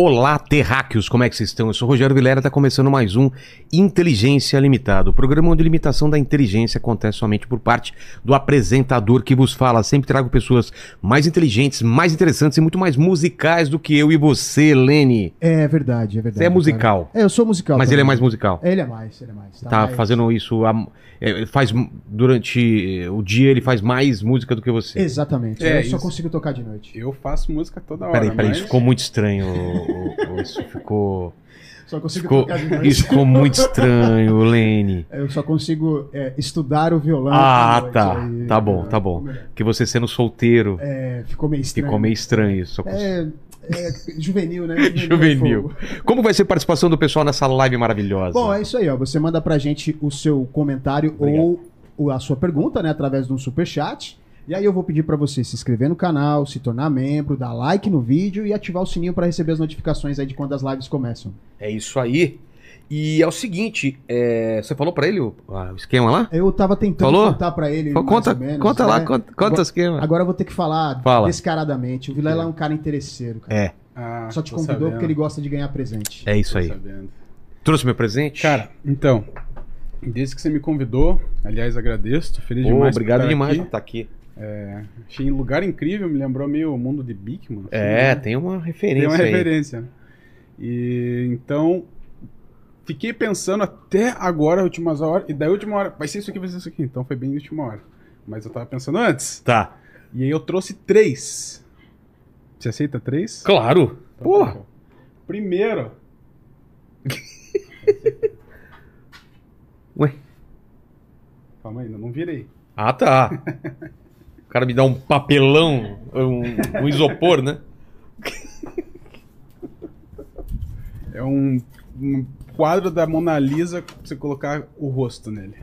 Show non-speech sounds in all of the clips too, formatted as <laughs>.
Olá, terráqueos, como é que vocês estão? Eu sou o Rogério Vilera, está começando mais um Inteligência Limitada, o programa onde a limitação da inteligência acontece somente por parte do apresentador que vos fala. Sempre trago pessoas mais inteligentes, mais interessantes e muito mais musicais do que eu e você, Lene. É verdade, é verdade. Você é musical. cara. É, eu sou musical. Mas também. ele é mais musical. Ele é mais, ele é mais. Tá mais- fazendo isso, há- é, faz durante o dia, ele faz mais música do que você. Exatamente. É, eu só isso. consigo tocar de noite. Eu faço música toda hora. Peraí, peraí, mas... isso ficou muito estranho. <laughs> o- o- Isso ficou. Só consigo ficou isso ficou muito estranho, Lene. Eu só consigo é, estudar o violão. Ah, tá. aí- Tá bom, tá bom. Que você sendo solteiro É, ficou meio estranho. ficou meio estranho isso. É, é juvenil, né? <laughs> Juvenil. fogo. Como vai ser a participação do pessoal nessa live maravilhosa? Bom, é isso aí, ó. Você manda pra gente o seu comentário Obrigado. ou a sua pergunta, né, através de um superchat. E aí eu vou pedir pra você se inscrever no canal, se tornar membro, dar like no vídeo e ativar o sininho pra receber as notificações aí de quando as lives começam. É isso aí. E é o seguinte, é, você falou pra ele o, o esquema lá? Eu tava tentando Falou? contar pra ele Conta, mais ou menos, conta lá, né? conta, conta o esquema. Agora eu vou ter que falar Fala. descaradamente. O Vilela é um cara interesseiro, cara. É, Ah, Só te convidou sabendo, porque ele gosta de ganhar presente. é isso tô aí. sabendo. Trouxe meu presente? Cara, então, desde que você me convidou, aliás, agradeço, tô feliz Pô, demais por obrigado estar demais aqui. por estar aqui. É, achei um lugar incrível, me lembrou meio o mundo de Bigman. assim, É, né? tem uma tem referência uma aí. referência. né? E então, fiquei pensando até agora, últimas horas, e da última hora, vai ser isso aqui, vai ser isso aqui. Então foi bem última hora. Mas eu tava pensando antes. Tá. E aí eu trouxe três. Você aceita três? Claro. Então, Porra. tá. Primeiro. <laughs> Ué. Calma aí, ainda não virei. Ah, tá. <laughs> O cara me dá um papelão, um, um isopor, né? É um, um quadro da Mona Lisa pra você colocar o rosto nele.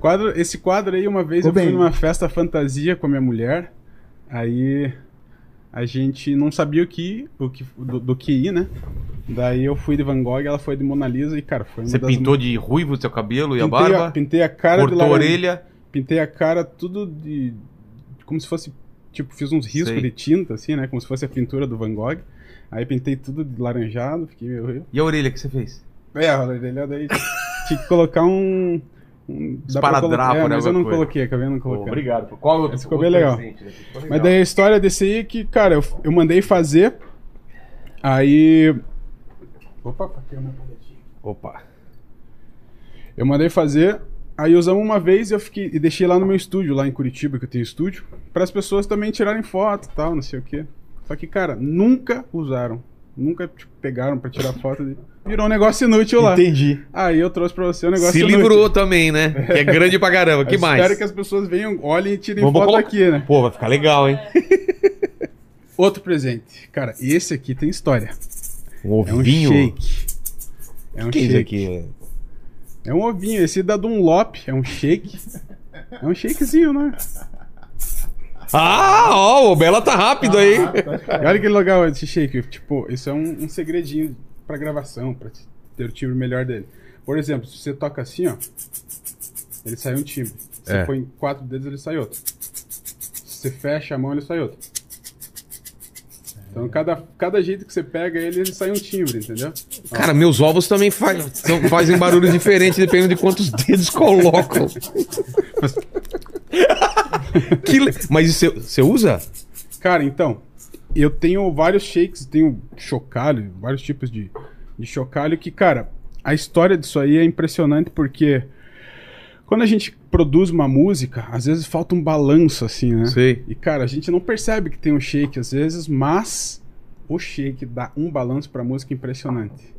Quadro, esse quadro aí, uma vez Ô, eu fui bem. numa festa fantasia com a minha mulher. Aí a gente não sabia o que, o que do, do que ir, né? Daí eu fui de Van Gogh, ela foi de Mona Lisa e, cara, foi uma Você das pintou de ruivo o seu cabelo e a pintei barba? pintei a cara de a laranja- orelha. Pintei a cara tudo de. Como se fosse. Tipo, fiz uns riscos Sei. de tinta, assim, né? Como se fosse a pintura do Van Gogh. Aí pintei tudo de laranjado, fiquei meio. E a orelha que você fez? É, a orelha daí. <laughs> tinha que colocar um. Um- Esparadrapo, é, né, Mas eu não coisa. coloquei, acabei não colocando. obrigado. Qual outro? Ficou outro bem legal. presente? Ficou Mas legal. daí a história desse aí é que, cara, eu, eu mandei fazer. Aí. Opa, é. Opa. Eu mandei fazer, aí usamos uma vez e eu fiquei e deixei lá no meu estúdio, lá em Curitiba, que eu tenho estúdio, para as pessoas também tirarem foto e tal, não sei o quê. Só que, cara, nunca usaram. Nunca tipo, pegaram pra tirar foto. de- Virou um negócio inútil lá. Entendi. Aí eu trouxe pra você um negócio Se inútil. livrou também, né? Que é grande pra caramba. que Eu mais? Espero que as pessoas venham, olhem e tirem Vamos foto colocar- aqui, né? Pô, vai ficar legal, hein? <laughs> Outro presente. Cara, esse aqui tem história. Um É um ovinho. shake. É um que é isso shake. aqui? É um ovinho. Esse da Dunlop é um shake. É um shakezinho, né? Ah, ó, o Bela tá rápido aí. E olha que legal esse shake. Tipo, isso é um, um segredinho pra gravação, pra ter o timbre melhor dele. Por exemplo, se você toca assim, ó, ele sai um timbre. Se É. você põe quatro dedos, ele sai outro. Se você fecha a mão, ele sai outro. Então, cada, cada jeito que você pega ele, ele sai um timbre, entendeu? Cara, meus ovos também fa- são- fazem barulhos diferentes dependendo de quantos dedos colocam. <laughs> <laughs> Que le- Mas você- você usa? Cara, então, eu tenho vários shakes, tenho chocalho, vários tipos de, de chocalho que, cara, a história disso aí é impressionante porque quando a gente produz uma música, às vezes falta um balanço assim, né? Sei. E, cara, a gente não percebe que tem um shake às vezes, mas o shake dá um balanço pra música impressionante.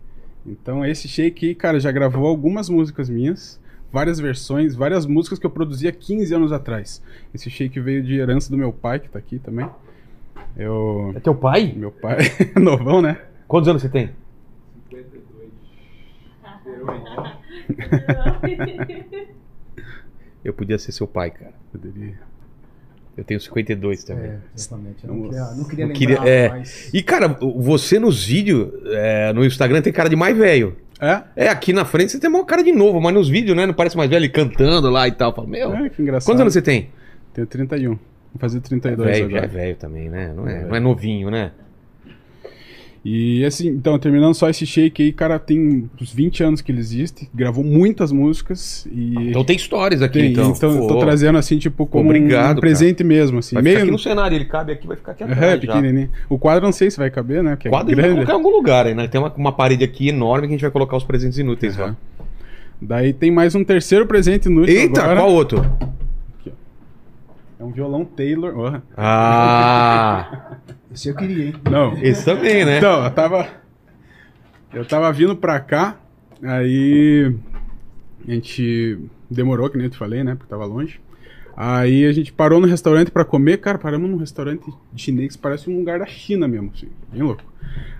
Então, esse shake aí, cara, já gravou algumas músicas minhas, várias versões, várias músicas que eu produzia 15 anos atrás. Esse shake veio de herança do meu pai, que tá aqui também. Eu. É teu pai? Meu pai, <laughs> novão, né? Quantos anos você tem? <laughs> Eu podia ser seu pai, cara. Poderia. Eu tenho 52 também. É, exatamente. Eu não queria, não queria Não lembrar, queria- é. mas... E, cara, você nos vídeos, é, no Instagram, tem cara de mais velho. É? É, aqui na frente você tem uma cara de novo, mas nos vídeos, né? Não parece mais velho, cantando lá e tal. Fala, meu, É, que engraçado. quantos anos você tem? Tenho 31. Vou fazer 32 velho, já é agora. velho também, né? Não é, É não é novinho, né? E assim, então, terminando só esse shake aí, cara, tem uns 20 anos que ele existe, gravou muitas músicas e. Então tem histórias aqui, Tem, então. então, eu tô Pô, trazendo assim, tipo, como Obrigado, um presente mesmo, assim. Vai meio aqui no cenário, ele cabe aqui, vai ficar aqui é, atrás já. pequenininho. O quadro não sei se vai caber, né? Porque Quadro é gente vai grande. colocar em algum lugar aí, né? Tem uma, uma parede aqui enorme que a gente vai colocar os presentes inúteis Aham. lá. Daí tem mais um terceiro presente inútil Eita, agora. qual outro? É um violão Taylor. Ó. Ah, <laughs> Esse eu queria, hein? Não. esse também, né? Então, eu tava. Eu tava vindo pra cá, aí. A gente demorou, que nem eu te falei, né? Porque tava longe. Aí a gente parou no restaurante pra comer. Cara, paramos num restaurante chinês que parece um lugar da China mesmo, assim. Bem louco.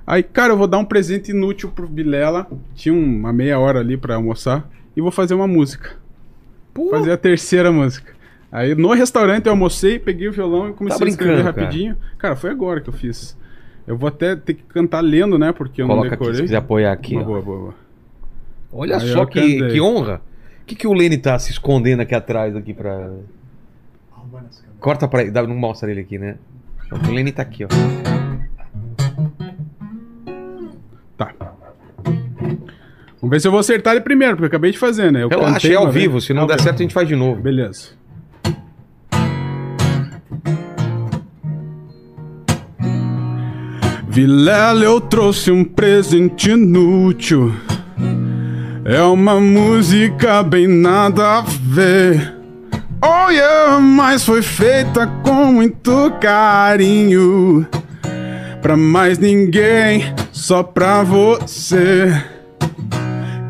Aí, cara, eu vou dar um presente inútil pro Vilela. Tinha uma meia hora ali pra almoçar. E vou fazer uma música. Pô, Fazer a terceira música. Aí no restaurante eu almocei, peguei o violão e comecei Tá a escrever brincando, cara. rapidinho. Cara. foi agora que eu fiz. Eu vou até ter que cantar lendo, né? Porque eu coloca não aqui, decorei. se quiser apoiar aqui. Boa, ó. boa, boa, boa. Olha Aí só que, cantei. que honra. O que, que o Lene tá se escondendo aqui atrás aqui pra. Corta pra ele, não mostra ele aqui, né? O Lene tá aqui, ó. Tá. Vamos ver se eu vou acertar ele primeiro, porque eu acabei de fazer, né? Eu Relaxa, cantei é ao uma vez. vivo. Se não der vivo. certo, a gente faz de novo. Beleza. Vilela, eu trouxe um presente inútil. É uma música bem nada a ver. Oh yeah, mas foi feita com muito carinho. Pra mais ninguém, só pra você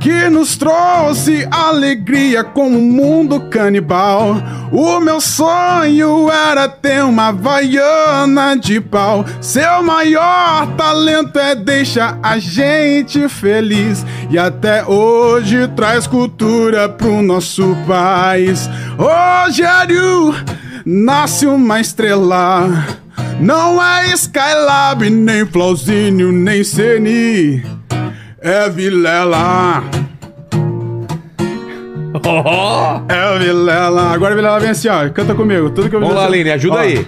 que nos trouxe alegria como um mundo canibal. O meu sonho era ter uma vaiana de pau. Seu maior talento é deixar a gente feliz e até hoje traz cultura pro nosso país. Rogério nasce uma estrela. Não é Skylab, nem Flauzínio, nem Ceni. É Vilela. É Vilela. Agora Vilela vem assim, ó. Canta comigo. Tudo que eu Vamos lá, Lene, ajuda Ó. aí.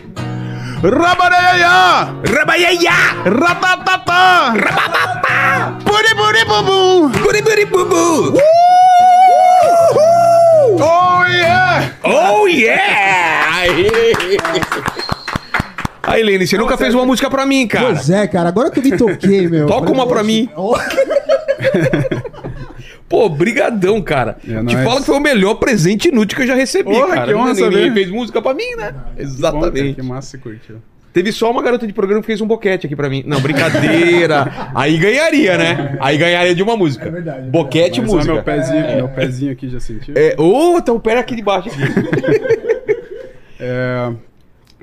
Rabareia! Rabaieia! Ratatata! Rabababá! Puri puri bubum! Buriburibubu! Oh, yeah! Oh yeah! Aí, Aí Lene, você nunca fez uma música pra mim, cara. Pois é, cara, agora que eu me toquei, meu. Toca uma pra mim. <laughs> Pô, brigadão, cara. É Te nóis. falo que foi o melhor presente inútil que eu já recebi, Porra, cara. que honra saber. fez música pra mim, né? Bom, cara, Exatamente. que massa você curtiu. Teve só uma garota de programa que fez um boquete aqui pra mim. Não, brincadeira. <laughs> Aí ganharia, né? Aí ganharia de uma música. É verdade, é Boquete Mas, ó, música. meu pezinho, meu pezinho aqui já sentiu. É, ô, tá o pé aqui de baixo. <laughs> É,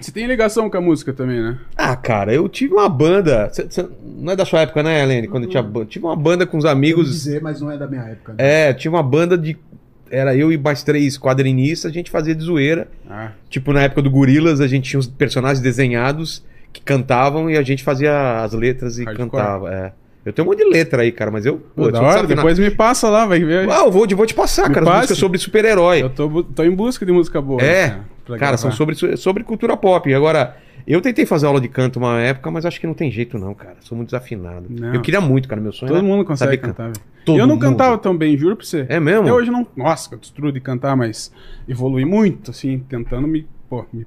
Você tem ligação com a música também, né? Ah, cara, eu tive uma banda. cê- cê- não é da sua época, né, Helene? Quando eu tinha ban- Tive uma banda com os eu amigos. dizer, mas não é da minha época. né? É, tinha uma banda de. Era eu e mais três quadrinistas, a gente fazia de zoeira. Ah, Tipo, na época do Gorilas, a gente tinha os personagens desenhados que cantavam e a gente fazia as letras e Hardcore. cantava. É. Eu tenho um monte de letra aí, cara, mas eu. pô, eu hora, desafinado. depois me passa lá, vai ver. Ah, eu vou, vou te passar, Me cara. As passe. músicas sobre super-herói. Eu tô, tô em busca de música boa. É, pra Cara, gravar. são sobre, sobre cultura pop. Agora, eu tentei fazer aula de canto uma época, mas acho que não tem jeito, não, cara. Sou muito desafinado. Não. Eu queria muito, cara. Meu sonho Todo mundo consegue cantar, velho. Todo eu não mundo. cantava tão bem, juro pra você. É mesmo? Até hoje não. Nossa, eu destruo de cantar, mas evolui muito, assim, tentando me, pô, me,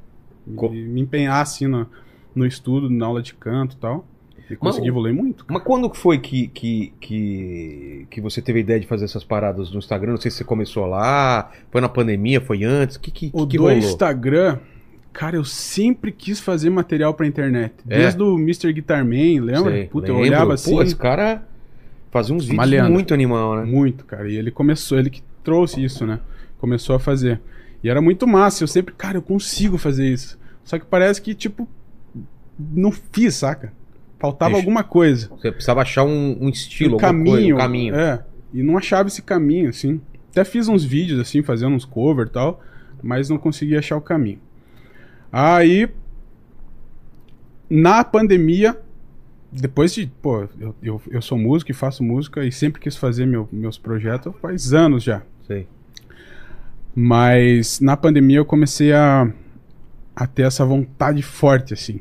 Co- me, me empenhar, assim, no, no estudo, na aula de canto e tal. E consegui o- evoluir muito. Mas quando que foi que, que, que, que você teve a ideia de fazer essas paradas no Instagram? Não sei se você começou lá, foi na pandemia, foi antes? O que, que, O que do rolou? Instagram, cara, eu sempre quis fazer material pra internet. É? Desde o Mr. Guitarman, lembra? Sei, Puta, eu lembro. olhava assim. Pô, esse cara fazia uns vídeos muito animal, né? Muito, cara. E ele começou, ele que trouxe isso, né? Começou a fazer. E era muito massa. Eu sempre, cara, eu consigo fazer isso. Só que parece que, tipo, não fiz, saca? Faltava Deixa- alguma coisa. Você precisava achar um, um estilo, um caminho. coisa, um caminho. É. E não achava esse caminho, assim. Até fiz uns vídeos, assim, fazendo uns cover e tal. Mas não consegui achar o caminho. Aí. Na pandemia. Depois de. Pô, eu, eu, eu sou músico e faço música e sempre quis fazer meu- meus projetos faz anos já. Sei. Mas na pandemia eu comecei a, a ter essa vontade forte, assim.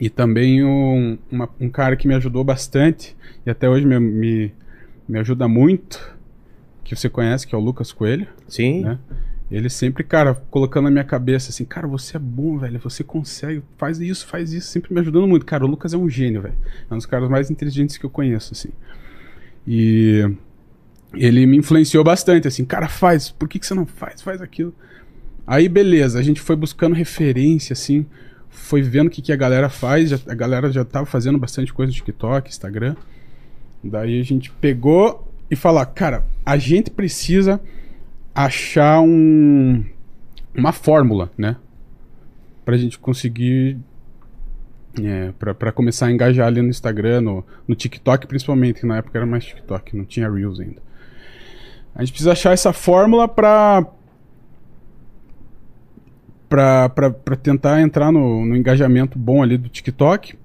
E também um, uma- um cara que me ajudou bastante, e até hoje me, me, me ajuda muito, que você conhece, que é o Lucas Coelho, Sim. né? Ele sempre, cara, colocando na minha cabeça assim, cara, você é bom, velho, você consegue, faz isso, faz isso, sempre me ajudando muito. Cara, o Lucas é um gênio, velho. É um dos caras mais inteligentes que eu conheço, assim. E ele me influenciou bastante, assim, cara, faz, por que, que você não faz? Faz aquilo. Aí, beleza, a gente foi buscando referência, assim, foi vendo o que, que a galera faz, já- a galera já tava fazendo bastante coisa no TikTok, Instagram. Daí a gente pegou e falou, cara, a gente precisa achar um, uma fórmula, né? Pra gente conseguir. É, pra, começar a engajar ali no Instagram, no, no TikTok principalmente, que na época era mais TikTok, não tinha Reels ainda. A gente precisa achar essa fórmula pra. Pra tentar entrar no, no engajamento bom ali do TikTok.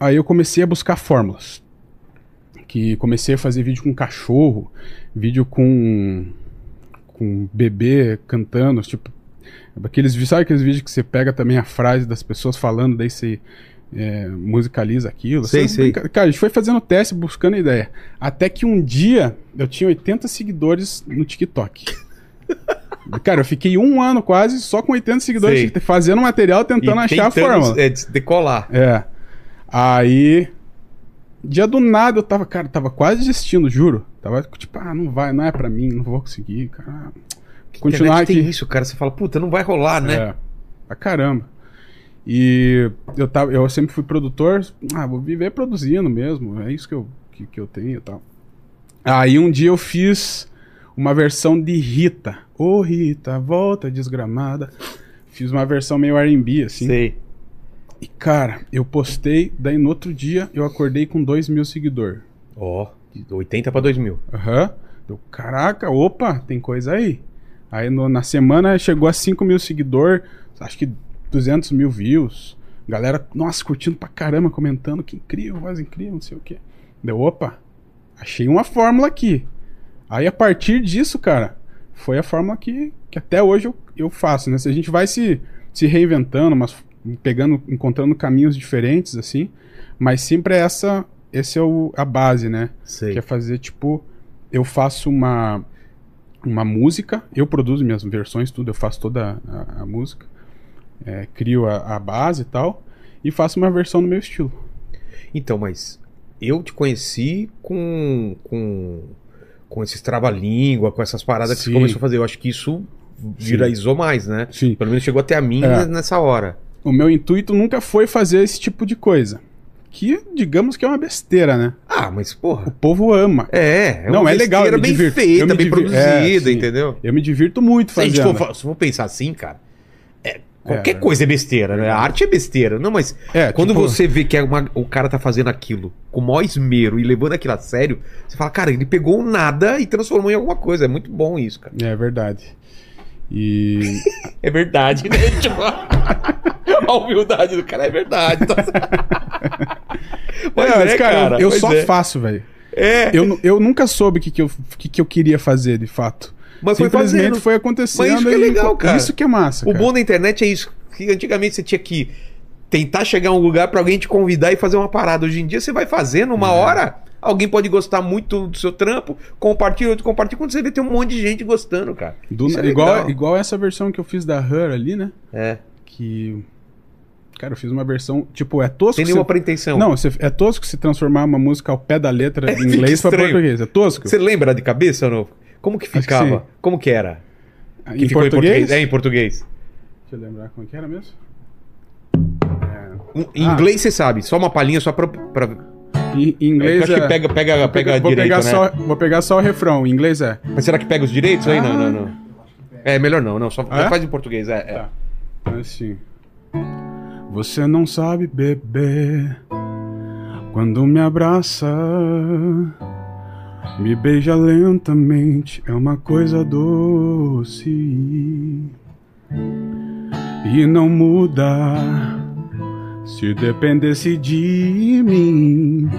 Aí eu comecei a buscar fórmulas. Que comecei a fazer vídeo com cachorro, vídeo com com bebê cantando, tipo, aqueles sabe aqueles vídeos que você pega também a frase das pessoas falando, daí você é, musicaliza aquilo? Sei, sei. Cara, a gente foi fazendo teste, buscando ideia. Até que um dia eu tinha 80 seguidores no TikTok. Cara, eu fiquei um ano quase só com 80 seguidores, Sei. fazendo material, tentando E achar a tentando, fórmula. É, de- decolar. É. Aí. Dia do nada eu tava, cara, tava quase desistindo, juro. Tava tipo, ah, não vai, não é pra mim, não vou conseguir, cara. Continuar Internet aqui. tem isso, cara. Você fala, puta, não vai rolar, né? É. Pra caramba. E eu, tava, eu sempre fui produtor. Ah, vou viver produzindo mesmo. É isso que eu, que, que eu tenho e tal. Aí um dia eu fiz uma versão de Rita. Ô Rita, volta desgramada. Fiz uma versão meio R&B, assim. Sei. E cara, eu postei, daí no outro dia eu acordei com 2 mil seguidores. Ó, de 80 pra 2000. Aham. Eu, caraca, opa, tem coisa aí. Aí no- na semana chegou a 5 mil seguidores, acho que 200 mil views. Galera, nossa, curtindo pra caramba, comentando que incrível, voz incrível, não sei o quê. Deu, opa, achei uma fórmula aqui. Aí a partir disso, cara, foi a fórmula que, que até hoje eu, eu faço, né? Se a gente vai se, se reinventando, mas pegando, encontrando caminhos diferentes, assim, mas sempre é essa, esse é o, a base, né? Sei. Que é fazer, tipo, eu faço uma, uma música, eu produzo minhas versões, tudo, eu faço toda a, a música, é, crio a, a base e tal, e faço uma versão no meu estilo. Então, mas eu te conheci com, com, com esses trava-língua, com essas paradas que você Sim. começou a fazer. Eu acho que isso viralizou mais, né? Sim. Pelo menos chegou até a mim É. nessa hora. O meu intuito nunca foi fazer esse tipo de coisa. Que, digamos que é uma besteira, né? Ah, mas O porra. povo ama. É, é Não, uma é legal, bem divirto. feita, Eu me bem divir- produzida, é, sim. entendeu? Eu me divirto muito Se a gente fazendo. for, se for pensar assim, cara, é, qualquer É. coisa é besteira, né? A arte é besteira. Não, mas É, quando tipo- você vê que é uma- o cara tá fazendo aquilo com o maior esmero e levando aquilo a sério, você fala, cara, ele pegou nada e transformou em alguma coisa. É muito bom isso, cara. É verdade. E. <laughs> É verdade, né? <laughs> Tipo, a humildade do cara é verdade. Tá... Mas É, mas, é, cara, eu, só é. faço, velho. É, Eu, eu nunca soube o que, que, eu, que, que eu queria fazer, de fato. Mas foi Simplesmente fazendo. foi acontecendo. Mas isso que é legal, cara. Isso que é massa. O cara. bom da internet é isso. Que antigamente você tinha que tentar chegar a um lugar pra alguém te convidar e fazer uma parada. Hoje em dia você vai fazendo uma É. hora. Alguém pode gostar muito do seu trampo, compartilha, outro compartilha. Quando você vê, tem um monte de gente gostando, cara. Do- é igual, igual essa versão que eu fiz da Her ali, né? É. Que. Cara, eu fiz uma versão. Tipo, é tosco. Você- nenhuma pretensão. Não, é tosco se transformar uma música ao pé da letra <laughs> em inglês pra português. É tosco? Você lembra de cabeça ou não? Como que que ficava? sim. Como que era? em Que ficou português? É, em português. Deixa eu lembrar como que era mesmo. Um- Em Ah. inglês você sabe, só uma palhinha só pra. pra... Em, em inglês acho que é- pega, pega, vou pega vou, direito, pegar né? só, vou pegar só o refrão. Em inglês é. Mas será que pega os direitos aí? Não, não, não. É melhor não, não. Só Ah, é? faz em português, é. é. Tá. Assim. Você não sabe beber quando me abraça, me beija lentamente, é uma coisa doce e não muda. Se dependesse de mim,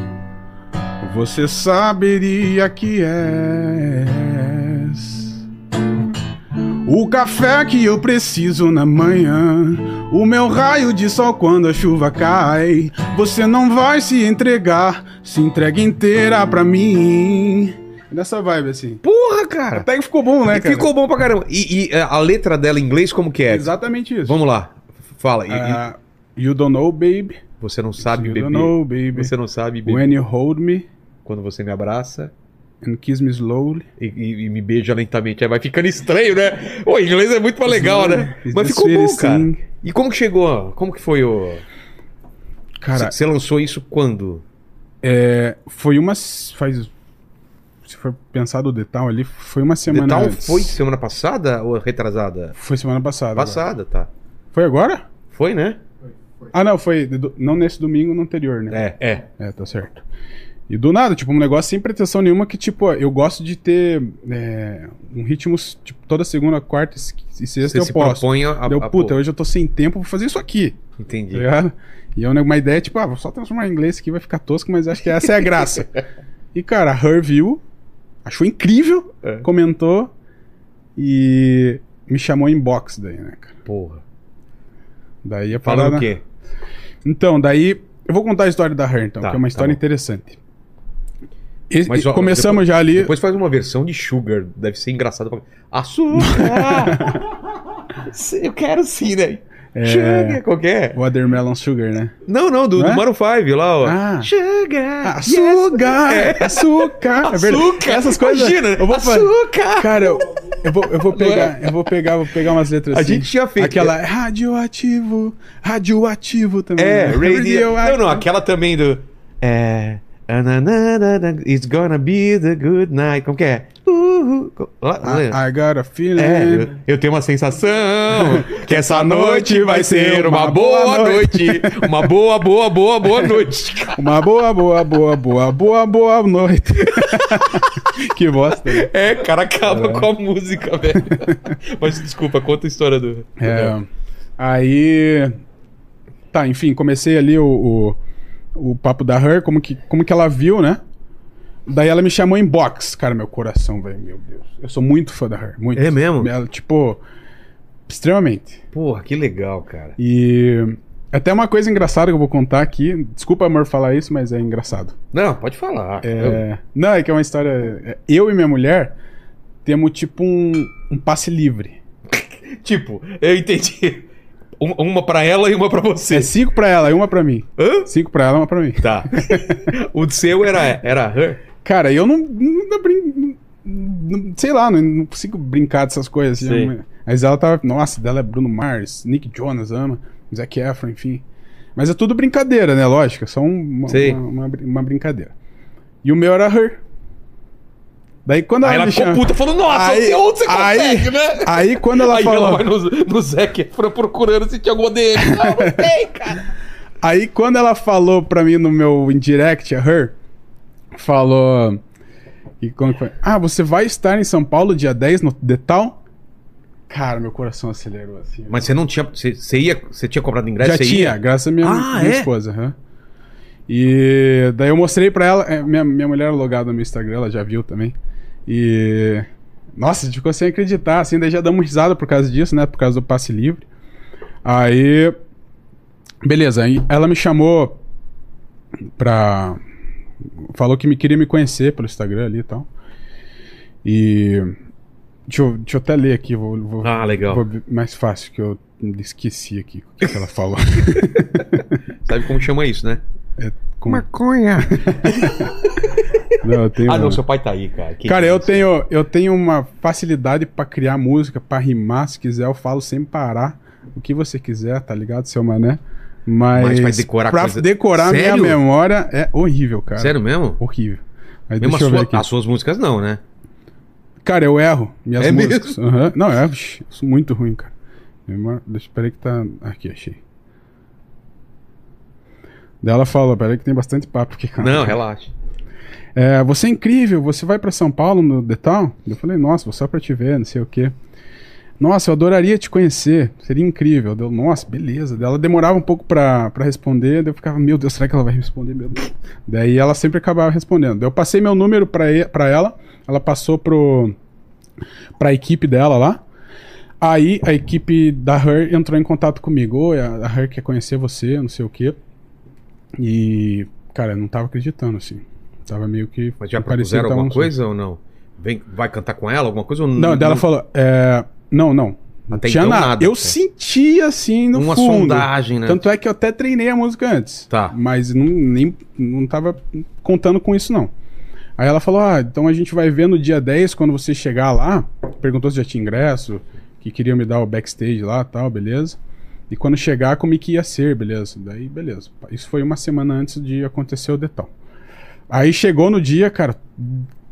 você saberia que és. O café que eu preciso na manhã, o meu raio de sol quando a chuva cai. Você não vai se entregar, se entrega inteira pra mim. Nessa vibe assim. Porra, cara! Até que ficou bom, né, E cara? Ficou bom pra caramba. E, e, a a letra dela em inglês como que é? Exatamente isso. Vamos lá. Fala. Ah, you don't know, babe. você não sabe you beber. don't know, baby. Você não sabe beber. When you hold me Quando você me abraça and kiss me slowly. e, e- e me beija lentamente. Aí vai ficando estranho, né? O inglês é muito mais legal, né? Mas ficou bom, cara. E como que chegou? Como que foi o. Cara, Você lançou isso quando? é, foi uma. Faz. Se for pensar do detalhe ali, foi uma semana. Detal antes. foi semana passada ou retrasada? Foi semana passada. agora. Passada, tá. Foi agora? Foi, né? Ah, não, foi. Não nesse domingo, no anterior, né? É, é. É, tá certo. E do nada, tipo, um negócio sem pretensão nenhuma que, tipo, eu gosto de ter é, um ritmo, tipo, toda segunda, quarta e sexta Você eu se posso. propõe a, Deu, a- puta, pô, hoje eu tô sem tempo, vou fazer isso aqui, tá Entendi. ligado? E é uma ideia, tipo, ah, vou só transformar em inglês aqui, vai ficar tosco, mas acho que essa é a graça. <laughs> e, cara, a Her viu, achou incrível, É. comentou e me chamou em box daí, né, cara? Porra. Daí a Falando parada... o quê? Então, daí. Eu vou contar a história da Her, então, Tá, que é uma tá história bom. interessante. E- Mas, ó, começamos depois- já ali. Depois faz uma versão de Sugar. Deve ser engraçado. pra- Açúcar! <laughs> Eu quero sim, né? É. Sugar, qualquer. Watermelon Sugar, né? Não, não, do, Não do é? Maroon 5 lá, ó. Ah. Sugar! Açúcar! yes. Açúcar! É verdade. Açúcar! Essas coisas. Imagina, eu vou açúcar! Cara, eu, eu vou, eu vou é? pegar, eu vou pegar, vou pegar umas letras A assim. gente tinha feito- Aquela radioativo, radioativo também. É, né? radio. Não, não, aquela também do. É. It's gonna be the good night. Como que é? Lá- I, I got a feeling. É, eu, eu tenho uma sensação <laughs> que essa noite vai ser uma boa noite. Uma boa, boa, boa, boa noite. <laughs> Uma boa, boa, boa, boa, boa, boa noite. <laughs> que bosta. né? É, cara, acaba com a música, velho. Mas desculpa, conta a história do. É, aí. Tá, enfim, comecei ali o, o, o papo da Her, como que, como que ela viu, né? Daí ela me chamou em box. Cara, meu coração, velho, meu Deus. Eu sou muito fã da Her. Muito. É mesmo? Ela, tipo, extremamente. Porra, que legal, cara. E. Até uma coisa engraçada que eu vou contar aqui. Desculpa, amor, falar isso, mas é engraçado. Não, pode falar. É, Não, é que é uma história. é, Eu e minha mulher temos tipo um, um passe livre. <laughs> Tipo, eu entendi. Um- Uma pra ela e uma pra você. É cinco pra ela e uma pra mim. Hã? Cinco pra ela e uma pra mim. Tá. <laughs> o seu era, era her? Cara, eu não. não, brin- não- sei lá, não, não consigo brincar dessas coisas. Assim. Mas- ela tava. Nossa, dela é Bruno Mars, Nick Jonas ama, Zac Efron, enfim. Mas é tudo brincadeira, né? Lógico, é só um- uma, uma, uma uma brincadeira. E o meu era her. Daí quando ela, Aí ela me ficou chama- puta, falou, nossa, Aí- onde você aí- consegue, né? Aí quando ela Aí falou. ela vai no, no Zac Efron procurando se tinha alguma dele. Não, não tem, cara. Aí quando ela falou pra mim no meu indirect, a her, falou. E como foi? Ah, você vai estar em São Paulo dia 10 no Detal? Cara, meu coração acelerou assim. Mas você não tinha. Você, você ia. Você tinha comprado ingresso? Já tinha, ia? graças a minha, Ah, minha é? esposa. aham. E daí eu mostrei pra ela. é, minha, minha mulher é logada no meu Instagram, ela já viu também. E. Nossa, a gente ficou sem acreditar, assim, daí já damos risada por causa disso, né? Por causa do passe livre. Aí. Beleza, aí ela me chamou pra. Falou que me queria me conhecer pelo Instagram ali e tal. E. Deixa eu, deixa eu até ler aqui, vou, vou, Ah, legal. vou mais fácil, que eu esqueci aqui o que, que ela falou. <laughs> Sabe como chama isso, né? Com- Maconha. <laughs> Não, eu tenho Ah, não, seu pai tá aí, cara. Que Cara, eu tenho, eu tenho uma facilidade pra criar música, pra rimar. Se quiser, eu falo sem parar. O que você quiser, tá ligado, seu mané? Mas, Mas pra decorar pra coisa- decorar minha Sério? memória é horrível, cara. Sério mesmo? Horrível. Mas Mesmo sua- as suas músicas não, né? Cara, eu erro minhas É músicas. Aham. Não, é, muito ruim, cara. Memória- Deixa, peraí que tá. Aqui, achei. Daí ela fala, peraí que tem bastante papo aqui, cara. Não, relaxa. É, você é incrível, você vai pra São Paulo no Detal? Eu falei, nossa, vou só pra te ver, não sei o quê. Nossa, eu adoraria te conhecer, seria incrível. Deu, nossa, beleza. Ela demorava um pouco pra responder, daí eu ficava, meu Deus, será que ela vai responder? Meu Deus. Daí ela sempre acabava respondendo. Eu passei meu número pra, pra ela, ela passou pro, pra equipe dela lá. Aí a equipe da Her entrou em contato comigo. Oi, a a Her quer conhecer você, não sei o quê. E, cara, eu não tava acreditando, assim. Tava meio que. Mas já propuseram alguma um- coisa ou não? Vem, vai cantar com ela alguma coisa ou Não, dela falou. é, Não, não. Não Até tinha então, nada. nada. Eu É. senti assim no Uma fundo. sondagem, né? Tanto é que eu até treinei a música antes. Tá. Mas não, nem, não tava contando com isso, não. Aí ela falou: Ah, então a gente vai ver no dia 10, quando você chegar lá. Perguntou se já tinha ingresso, que queria me dar o backstage lá tal, beleza. E quando chegar, como é que ia ser, beleza. Daí, beleza. Isso foi uma semana antes de acontecer o detal. Aí chegou no dia, cara,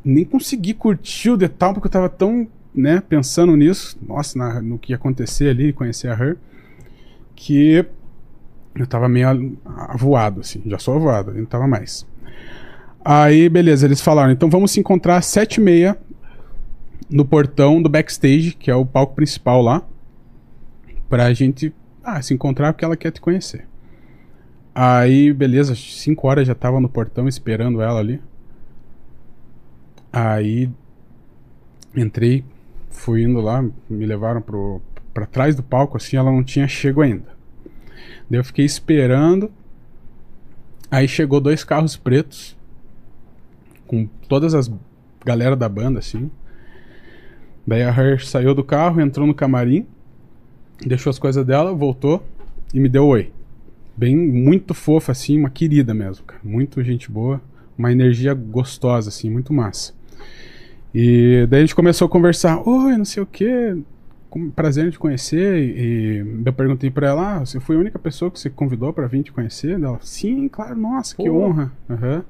nem consegui curtir o detal porque eu tava tão, né, pensando nisso, nossa, na- no que ia acontecer ali, conhecer a Her, que eu tava meio avoado, assim, já sou avoado, não tava mais. Aí, beleza, eles falaram, então vamos se encontrar às sete e meia no portão do backstage, que é o palco principal lá, pra gente ah, se encontrar porque ela quer te conhecer. Aí, beleza, 5 horas já tava no portão esperando ela ali. Aí entrei, fui indo lá, me levaram pro, pra trás do palco, assim, ela não tinha chego ainda. Daí eu fiquei esperando. Aí chegou dois carros pretos, com todas as galera da banda, assim. Daí a Her saiu do carro, entrou no camarim, deixou as coisas dela, voltou e me deu oi. Bem, muito fofa, assim, uma querida mesmo, cara. Muito gente boa, uma energia gostosa, assim, muito massa. E daí a gente começou a conversar, oi, não sei o que, prazer em te conhecer. E, eu perguntei pra ela, ah, você foi a única pessoa que você convidou pra vir te conhecer? Ela, sim, claro, nossa, que Pô. honra. Aham.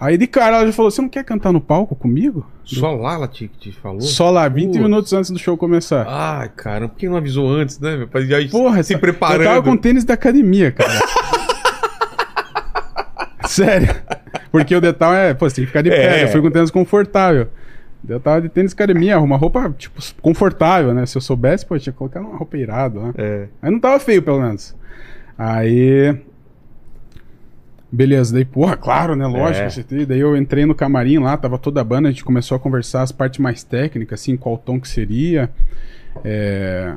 Aí de cara ela já falou, você não quer cantar no palco comigo? Só lá ela te, te falou? Só lá, 20 Putz. minutos antes do show começar. Ai, cara, por que não avisou antes, né? meu? Pra já Porra, se preparando. Eu tava com tênis da academia, cara. <laughs> Sério. Porque o detalhe é, pô, você tem que ficar de pé. É. Eu fui com tênis confortável. Eu tava de tênis de academia, uma roupa, tipo, confortável, né? Se eu soubesse, pô, eu tinha colocado uma roupa irada lá. É. Aí não tava feio, pelo menos. Aí. Beleza, daí, porra, claro, né? Lógico, É. tem- daí eu entrei no camarim lá, tava toda a banda, a gente começou a conversar as partes mais técnicas, assim, qual tom que seria. É...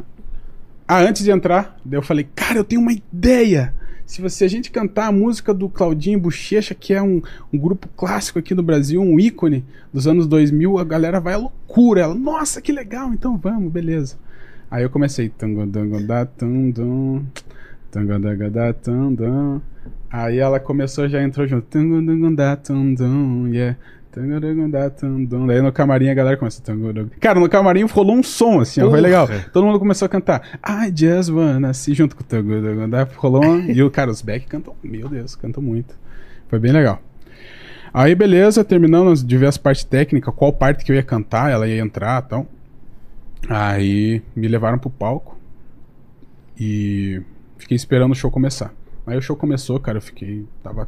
Ah, antes de entrar, daí eu falei, cara, eu tenho uma ideia. se você a gente cantar a música do Claudinho Bochecha, que é um, um grupo clássico aqui no Brasil, um ícone dos anos 2000, a galera vai à loucura. Ela, nossa, que legal, então vamos, beleza. Aí eu comecei. Aí ela começou, já entrou junto. yeah. Daí no camarim a galera começa. tangodang- Cara, no camarim rolou um som assim, ó, foi legal. Todo mundo começou a cantar. I just wanna see junto com o. Rolou um, E o cara, os Beck cantam. Meu Deus, cantam muito. Foi bem legal. Aí, beleza, terminamos de ver as partes técnicas, qual parte que eu ia cantar, ela ia entrar e tal. Aí me levaram pro palco e fiquei esperando o show começar. Aí o show começou, cara, eu fiquei. Tava.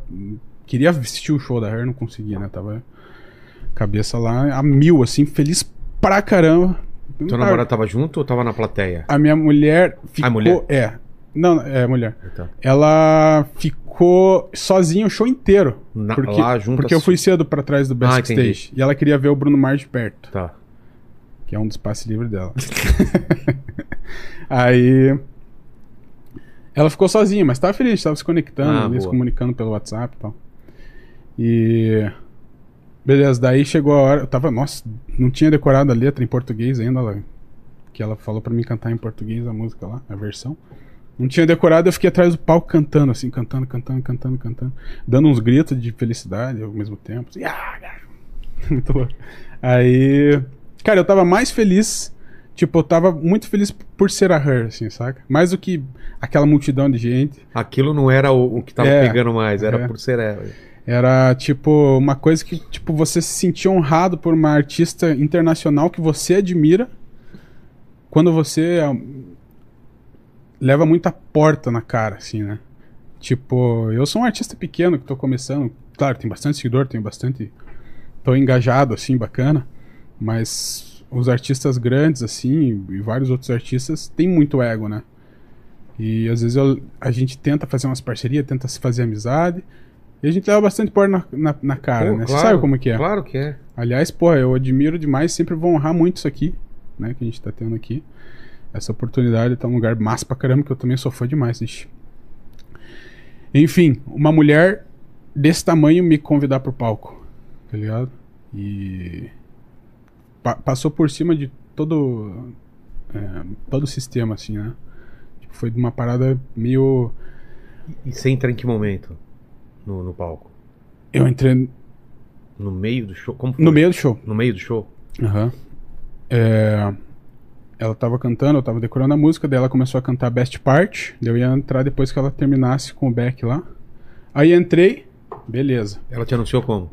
Queria assistir o show da Hair, não conseguia, né? Tava. Cabeça lá a mil, assim, feliz pra caramba. Tua namorada tava junto ou tava na plateia? A minha mulher ficou. mulher? É. Não, é mulher. Tá. Ela ficou sozinha o show inteiro. Na- porque lá junto porque eu assim. fui cedo pra trás do Ah, backstage. entendi. e ela queria ver o Bruno Mars de perto, Tá. que é um dos passes livres dela. <laughs> Aí. Ela ficou sozinha, mas tava feliz, tava se conectando, Ah, ali, se boa. comunicando pelo WhatsApp e tal. E. Beleza, daí chegou a hora. Eu tava, nossa, não tinha decorado a letra em português ainda, ela- que ela falou pra mim cantar em português a música lá, a versão. Não tinha decorado, eu fiquei atrás do palco cantando, assim, cantando, cantando, cantando, cantando. Dando uns gritos de felicidade ao mesmo tempo. Assim, ah, cara. <laughs> Muito louco. Aí. Cara, eu tava mais feliz. Tipo, eu tava muito feliz por ser a Her, assim, saca? Mais do que aquela multidão de gente. Aquilo não era o, o que tava É, pegando mais, era é. por ser ela. Era, tipo, uma coisa que, tipo, você se sentia honrado por uma artista internacional que você admira quando você ah, leva muita porta na cara, assim, né? Tipo, eu sou um artista pequeno que tô começando. Claro, tem bastante seguidor, tenho bastante. Tô engajado, assim, bacana. Mas os artistas grandes, assim, e vários outros artistas, têm muito ego, né? E às vezes eu- a gente tenta fazer umas parcerias, tenta se fazer amizade. E a gente leva bastante porta na, na, na cara, Pô, né? Você claro, sabe como que é. Claro que é. Aliás, porra, eu admiro demais, sempre vou honrar muito isso aqui, né, que a gente tá tendo aqui. Essa oportunidade tá num lugar massa pra caramba, que eu também sou fã demais, ixi. Enfim, uma mulher desse tamanho me convidar pro palco, tá ligado? E pa- passou por cima de todo é, todo o sistema, assim, né? Tipo, foi uma parada meio... E você entra em que momento? No, no palco? Eu entrei No meio do show? Como foi? no meio do show. No meio do show? Aham. É, ela tava cantando, eu tava decorando a música, daí ela começou a cantar Best Part, daí eu ia entrar depois que ela terminasse com o back lá. Aí entrei, beleza. Ela te anunciou como?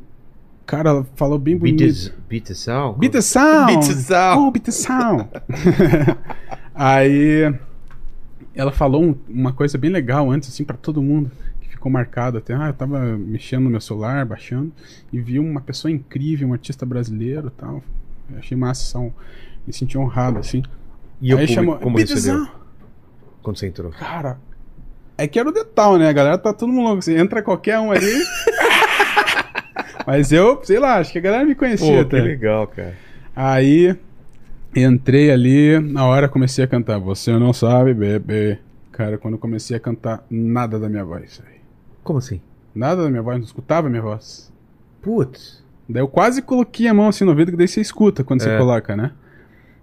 Cara, ela falou bem bonito. beat the sound? Beat the sound! Beat the sound. Oh, beat the sound! <laughs> Aí ela falou um- uma coisa bem legal antes, assim, pra todo mundo, que ficou marcado até. Ah, eu tava mexendo no meu celular, baixando, e vi uma pessoa incrível, um artista brasileiro e tal. Eu achei massa, são, me senti honrado, assim. E Aí público, chamou, como "Beat the recebeu? sound!" Quando você entrou? Cara, é que era o detal, né? A galera tá todo mundo louco. Assim, entra qualquer um ali. <laughs> Mas eu, sei lá, acho que a galera me conhecia Pô, que até. legal, cara. Aí entrei ali, na hora comecei a cantar. Você não sabe, bebê. Cara, quando eu comecei a cantar, nada da minha voz. velho. Como assim? Nada da minha voz, não escutava a minha voz. Putz. Daí eu quase coloquei a mão assim no ouvido, que daí você escuta quando É. você coloca, né?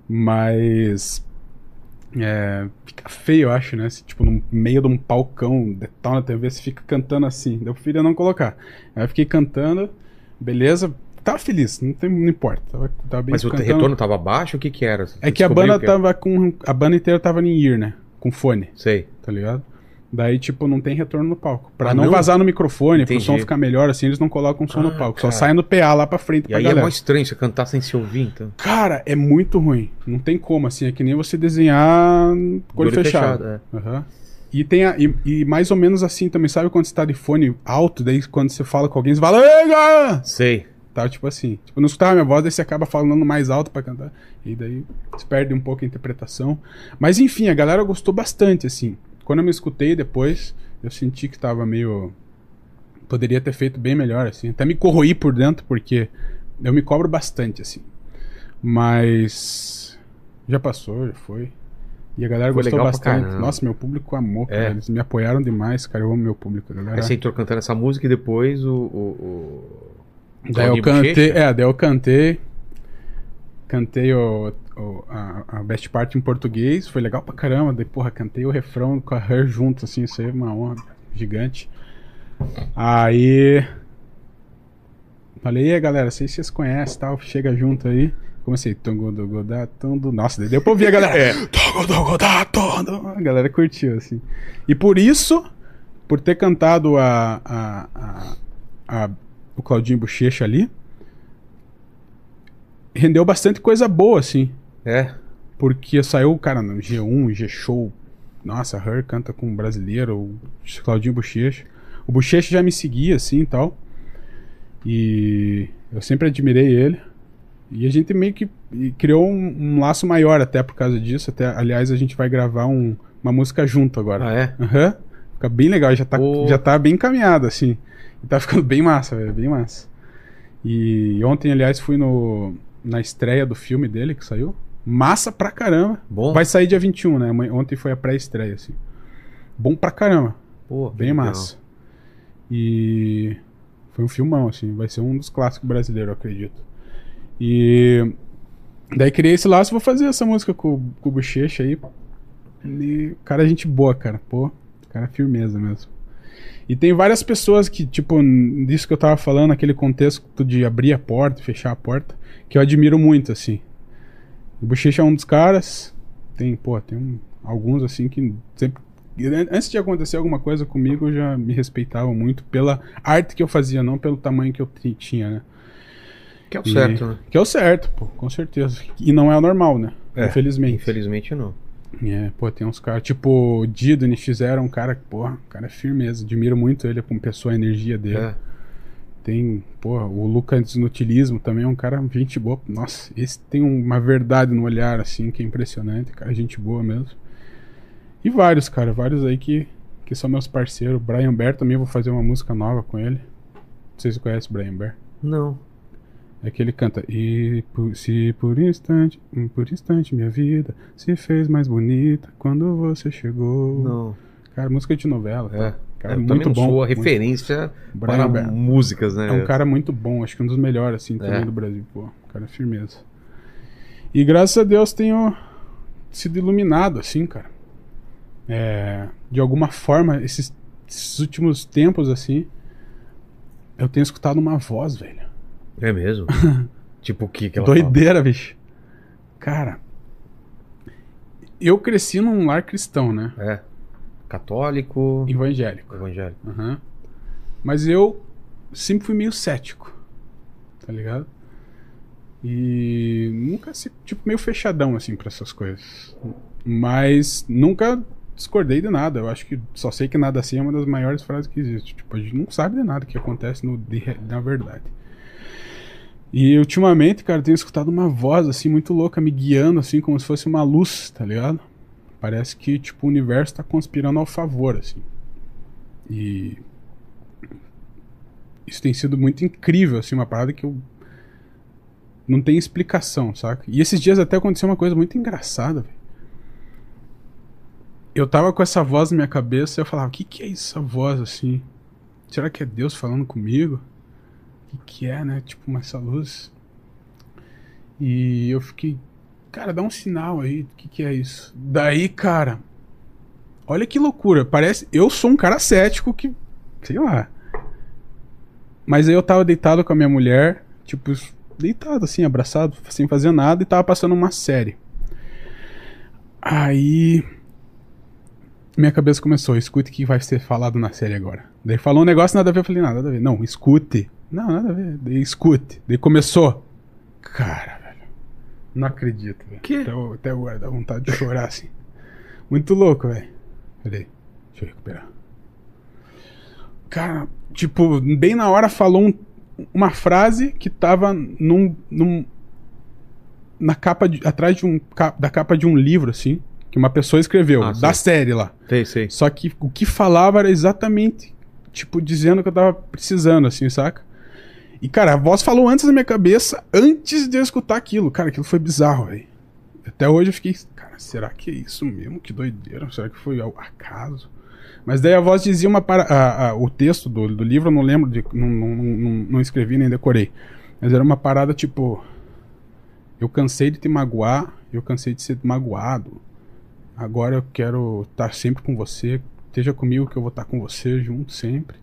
Mas. É, fica feio, eu acho, né? Se, tipo, no meio de um palcão, detal na TV, você fica cantando assim. Daí eu prefiro não colocar. Aí eu fiquei cantando, beleza. Tava feliz, não, tem, não importa. Tava, tava bem Mas o cantando. retorno tava baixo? O que que era? É que a banda que- tava com. A banda inteira tava em ear, né? Com fone, Sei. tá ligado? Daí, tipo, não tem retorno no palco. Pra Ah, não, não? vazar no microfone, pro Entendi. som ficar melhor, assim, eles não colocam som no Ah, palco. cara. Só sai no PA lá pra frente E pra aí é galera. mó estranho você cantar sem se ouvir, então. Cara, é muito ruim. Não tem como, assim. É que nem você desenhar com o olho fechado. fechado, Aham. E, tem a- e, e mais ou menos assim também, sabe quando você tá de fone alto, daí quando você fala com alguém, você fala, galera! Sei. Tá, tipo assim. Tipo, não escutava minha voz, daí você acaba falando mais alto pra cantar. E daí você perde um pouco a interpretação. Mas enfim, a galera gostou bastante, assim. Quando eu me escutei depois, eu senti que tava meio. Poderia ter feito bem melhor, assim. Até me corroí por dentro, porque eu me cobro bastante, assim. Mas. Já passou, já foi. E a galera Foi gostou bastante. Nossa, meu público amou, cara. É. Eles me apoiaram demais, cara. Eu amo meu público, a galera. Aí você entrou cantando essa música e depois o. o, o... Daí eu cantei, Bochecha? é, daí eu cantei. Cantei o, o- a, a best part em português, foi legal pra caramba. Daí, porra, cantei o refrão com a Her junto, assim, isso aí é uma honra gigante. Aí. Falei, e aí galera, sei se vocês conhecem e tal, chega junto aí. Comecei, tongo do godá, tongo. Nossa, daí deu pra ouvir a galera. É. A galera curtiu, assim. E por isso, por ter cantado a, a, a, a- o Claudinho Bochecha ali, rendeu bastante coisa boa, assim. É. Porque saiu, cara, no G1, G-Show. Nossa, a Her canta com um brasileiro, o Claudinho Bochecha. O Bochecha já me seguia, assim e tal. E eu sempre admirei ele. E a gente meio que criou um, um laço maior até por causa disso. Até, aliás, a gente vai gravar um- uma música junto agora. Ah, é? Aham. Fica bem legal, já tá, Pô. já tá bem encaminhado, assim. E tá ficando bem massa, velho, bem massa. E ontem, aliás, fui no, na estreia do filme dele que saiu. Massa pra caramba. Bom. Vai sair dia 21, né? Ontem foi a pré-estreia, assim. Bom pra caramba. Pô, Bem legal. massa. E foi um filmão, assim. Vai ser um dos clássicos brasileiros, eu acredito. E daí criei esse laço, vou fazer essa música com, com o Bochecha aí. E, cara, gente boa, cara. Pô, cara, firmeza mesmo. E tem várias pessoas que, tipo, disso que eu tava falando, aquele contexto de abrir a porta, fechar a porta, que eu admiro muito, assim. O Bochecha é um dos caras. Tem, pô, tem um- alguns, assim, que sempre. Antes de acontecer alguma coisa comigo, já me respeitavam muito pela arte que eu fazia, não pelo tamanho que eu ti- tinha, né? Que é o E- certo, né? Que é o certo, pô, com certeza. E não é o normal, né? É, Infelizmente. Infelizmente não. É, pô, tem uns caras, tipo, o Dido, NX0 é um cara, porra, o cara é firmeza. Admiro muito ele como pessoa, a energia dele. É. Tem, porra, o Lucas Inutilismo também é um cara, gente boa. Nossa, esse tem uma verdade no olhar, assim, que é impressionante, cara, gente boa mesmo. E vários, cara, vários aí que, que são meus parceiros. Brian Bear também vou fazer uma música nova com ele. Não sei se você conhece o Brian Bear. Não. É que ele canta E por- se por instante, por instante minha vida se fez mais bonita quando você chegou. Não. Cara, música de novela. É. tá? Cara, eu muito bom. sou a muito- referência Brian para Bear. músicas, né? É um cara muito bom, acho que um dos melhores assim também É. do Brasil, pô. Cara, firmeza. E graças a Deus tenho sido iluminado assim, cara. É, de alguma forma esses, esses últimos tempos assim, eu tenho escutado uma voz, velho. É mesmo? <laughs> tipo o que que ela Doideira, bicho. Cara, eu cresci num lar cristão, né? fala? É. Católico, Evangélico. evangélico. Aham. Mas eu sempre fui meio cético. Tá ligado? E nunca se, tipo, meio fechadão assim pra essas coisas. Mas nunca discordei de nada. Eu acho que só sei que nada assim é uma das maiores frases que existe. Tipo, a gente não sabe de nada que acontece no, de na verdade. E ultimamente, cara, eu tenho escutado uma voz assim muito louca me guiando assim como se fosse uma luz, tá ligado? Parece que tipo o universo tá conspirando ao favor assim. E isso tem sido muito incrível, assim, uma parada que eu não tem explicação, saca? E esses dias até aconteceu uma coisa muito engraçada, velho. Eu tava com essa voz na minha cabeça e eu falava, o que que é essa voz, assim? Será que é Deus falando comigo? Que que é, né? Tipo, essa luz. E eu fiquei, cara, dá um sinal aí, o que que é isso? Daí, cara, olha que loucura, parece, eu sou um cara cético que, sei lá, mas aí eu tava deitado com a minha mulher, tipo, deitado assim, abraçado, sem fazer nada, e tava passando uma série. Aí. Minha cabeça começou, escute o que vai ser falado na série agora. Daí falou um negócio, nada a ver, eu falei, nada, nada a ver. Não, escute. Não, nada a ver. Daí escute. Daí começou. Cara, velho. Não acredito, velho. Quê? Até, até agora dá vontade de chorar assim. Muito louco, velho. Peraí. Deixa eu recuperar. Cara, tipo, bem na hora falou um- uma frase que tava num, num na capa de, atrás de um da capa de um livro assim, que uma pessoa escreveu, Ah, da sei. série lá. Sei, sei. Só que o que falava era exatamente, tipo, dizendo que eu tava precisando, assim, saca? E, cara, a voz falou antes na minha cabeça, antes de eu escutar aquilo. Cara, aquilo foi bizarro, velho. Até hoje eu fiquei, cara, será que é isso mesmo? Que doideira. Será que foi ao acaso? Mas daí a voz dizia uma para... a- a- o texto do, do livro, eu não lembro, de, não, não, não, não escrevi nem decorei. Mas era uma parada tipo: Eu cansei de te magoar, eu cansei de ser magoado. Agora eu quero estar sempre com você. Esteja comigo que eu vou estar com você junto sempre.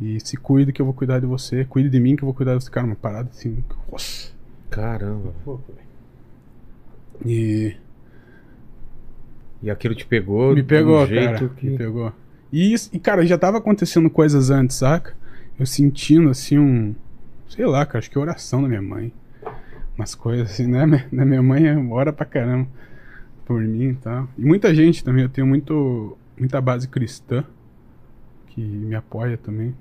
E se cuide que eu vou cuidar de você. Cuide de mim que eu vou cuidar de você. Cara, uma parada assim. Nossa. Caramba. E E aquilo te pegou me pegou, um cara. que... Me pegou. E, isso- e, cara, já tava acontecendo coisas antes, saca? Eu sentindo, assim, um... Sei lá, cara, acho que oração da minha mãe. Umas coisas assim, né? <laughs> Minha- né? Minha mãe ora pra caramba por mim e tal. E muita gente também, eu tenho muito, muita base cristã que me apoia também.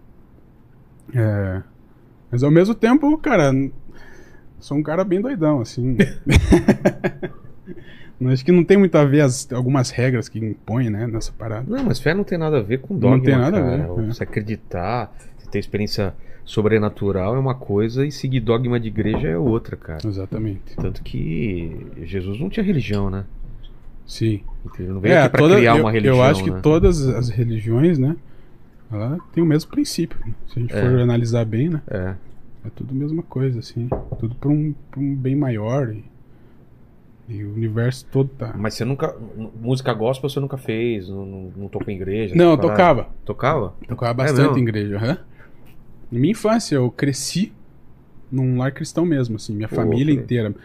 É... Mas ao mesmo tempo, cara, sou um cara bem doidão, assim. <laughs> Acho que não tem muito a ver as, algumas regras que impõem, né, nessa parada. Não, mas fé não tem nada a ver com dogma, Não tem nada a cara. ver, é. Você acreditar, você ter experiência sobrenatural é uma coisa e seguir dogma de igreja é outra, cara. Exatamente. Tanto que Jesus não tinha religião, né? Sim. Ele não veio É, aqui pra toda- criar eu, uma religião, eu acho que né? todas as religiões, né, ela tem o mesmo princípio. né? Se a gente É. for analisar bem, né, É. é tudo a mesma coisa, assim. Tudo pra um, pra um bem maior e, e o universo todo tá... Mas você nunca... Música gospel você nunca fez, não, não, não tocou em igreja? Não, eu tocava. Tocava? Tocava É bastante mesmo? em igreja, aham. Na minha infância, eu cresci num lar cristão mesmo, assim, minha Pô, família cara. inteira.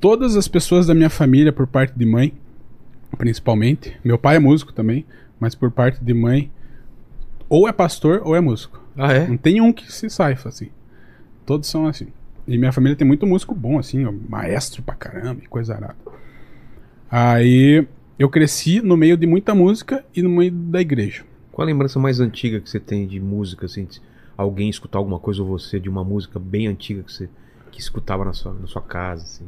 Todas as pessoas da minha família, por parte de mãe, principalmente, meu pai é músico também, mas por parte de mãe, ou é pastor ou é músico. Ah, é? Não tem um que se saifa, assim. Todos são assim. E minha família tem muito músico bom, assim, ó, maestro pra caramba, coisa arada. Aí eu cresci no meio de muita música e no meio da igreja. Qual a lembrança mais antiga que você tem de música, assim? de alguém escutar alguma coisa ou você de uma música bem antiga que você que escutava na sua, na sua casa, assim?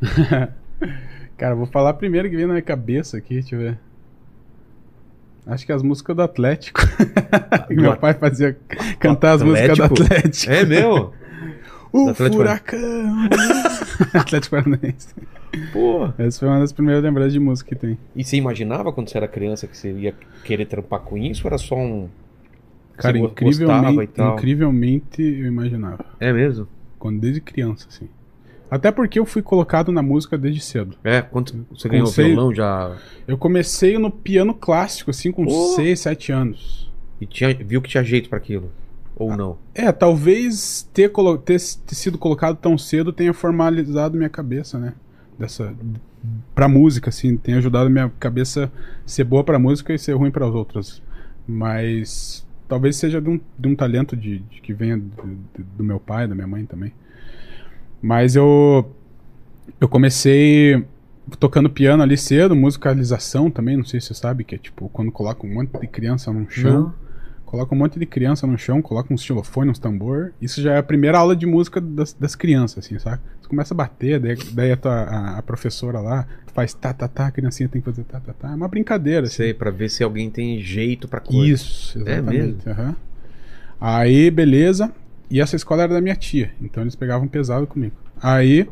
<laughs> Cara, vou falar primeiro que vem na minha cabeça aqui, deixa eu ver. Acho que as músicas do Atlético. <laughs> Que meu pai fazia cantar as músicas do Atlético. É meu? <laughs> O do Atlético Furacão. <laughs> Atlético Paranaense. Pô. Essa foi uma das primeiras lembranças de música que tem. E você imaginava quando você era criança que você ia querer trampar com isso ou era só um. Cara, incrivelmente, incrivelmente eu imaginava. É mesmo? Quando desde criança, assim. Até porque eu fui colocado na música desde cedo. É, quando você ganhou Conceito. violão já. Eu comecei no piano clássico, assim, com Oh. 6, 7 anos. E tinha, viu que tinha jeito pra aquilo. Ou não? É, talvez ter, ter, ter sido colocado tão cedo tenha formalizado minha cabeça, né? Dessa. Pra música, assim, tenha ajudado minha cabeça ser boa pra música e ser ruim para as outras. Mas talvez seja de um, de um talento de, de que venha do, do- do meu pai, da minha mãe também. Mas eu. Eu comecei tocando piano ali cedo, musicalização também, não sei se você sabe, que é tipo quando coloca um monte de criança num chão. Coloca um monte de criança no chão, coloca uns xilofone, uns tambor. Isso já é a primeira aula de música das, das crianças, assim, sabe? Você começa a bater, daí, daí a, tua, a, a professora lá faz tá, tá, tá, a criancinha tem que fazer tá, tá, tá. É uma brincadeira, assim. Sei, pra ver se alguém tem jeito pra coisa. Isso, É exatamente. aham. Aí, beleza. E essa escola era da minha tia, então eles pegavam pesado comigo. Aí,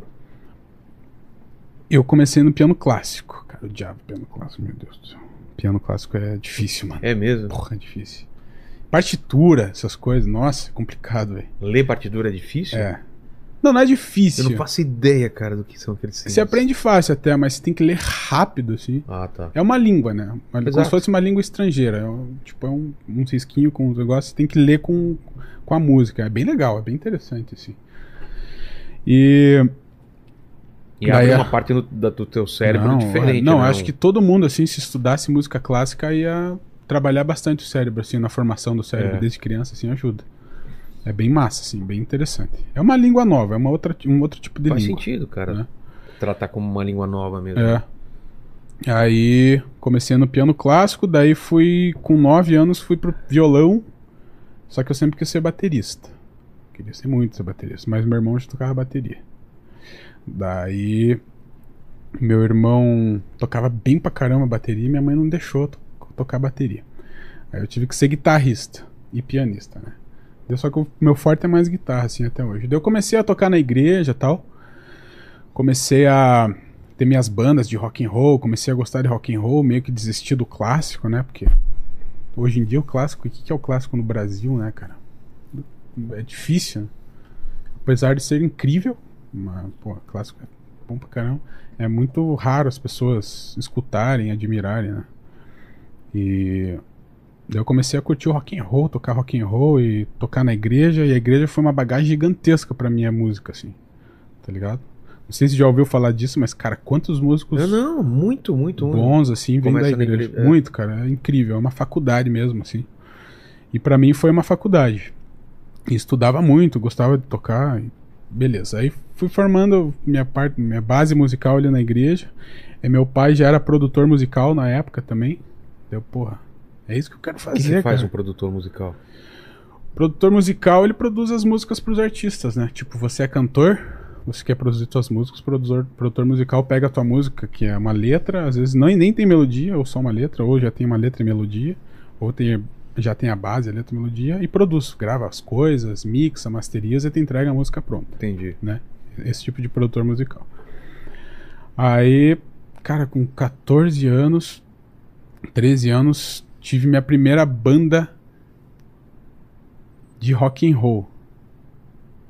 eu comecei no piano clássico. Cara, o diabo piano clássico, meu Deus do céu. Piano clássico é difícil, mano. É mesmo? Porra, é difícil. Partitura, essas coisas, nossa, é complicado, velho. Ler partitura é difícil? É. Não, não é difícil. Eu não faço ideia, cara, do que são aqueles Você aprende fácil até, mas você tem que ler rápido, assim. Ah, tá. É uma língua, né? Uma, como se fosse uma língua estrangeira. É um- tipo, é um, um cisquinho com os negócios, você tem que ler com, com a música. É bem legal, é bem interessante, assim. E. E Daí uma parte do, do teu cérebro não, diferente. é- não, né? acho que todo mundo, assim, se estudasse música clássica, ia trabalhar bastante o cérebro, assim, na formação do cérebro É. desde criança, assim, ajuda. É bem massa, assim, bem interessante. É uma língua nova, é uma outra, um outro tipo de Faz língua. sentido, cara. né? Tratar como uma língua nova mesmo. É. Aí comecei no piano clássico, daí fui com 9 anos fui pro violão. Só que eu sempre quis ser baterista. Queria ser muito ser baterista, mas meu irmão já tocava bateria. Daí meu irmão tocava bem pra caramba bateria e minha mãe não deixou to- tocar bateria. Aí eu tive que ser guitarrista e pianista, né? Deu só que o meu forte é mais guitarra assim até hoje. Daí eu comecei a tocar na igreja, tal. Comecei a ter minhas bandas de rock and roll, comecei a gostar de rock and roll, meio que desisti do clássico, né? Porque hoje em dia o clássico, o que é o clássico no Brasil, né, cara? É difícil. né? Apesar de ser incrível, mas, pô, clássico é bom pra caramba. É muito raro as pessoas escutarem, admirarem, né? E daí eu comecei a curtir o rock and roll, tocar rock and roll e tocar na igreja, e a igreja foi uma bagagem gigantesca pra minha música, assim. Tá ligado? Não sei se já ouviu falar disso, mas, cara, quantos músicos Não, não, muito, muito. bons, assim, vêm da igreja. igreja, é. Muito, cara, é incrível, é uma faculdade mesmo, assim. E pra mim foi uma faculdade. E estudava muito, gostava de tocar, e beleza. Aí fui formando minha parte, minha base musical ali na igreja. E meu pai já era produtor musical na época também. Deu, porra, é isso que eu quero O fazer, que, que faz cara. um produtor musical? Produtor musical, ele produz as músicas pros artistas, né? Tipo, você é cantor, você quer produzir suas músicas, o produtor, produtor musical pega a tua música, que é uma letra, às vezes nem, nem tem melodia, ou só uma letra, ou já tem uma letra e melodia, ou tem, já tem a base, a letra e melodia, e produz, grava as coisas, mixa, masteriza e te entrega a música pronta, Entendi. né? Esse tipo de produtor musical. Aí, cara, com 14 anos, 13 anos, tive minha primeira banda de rock and roll.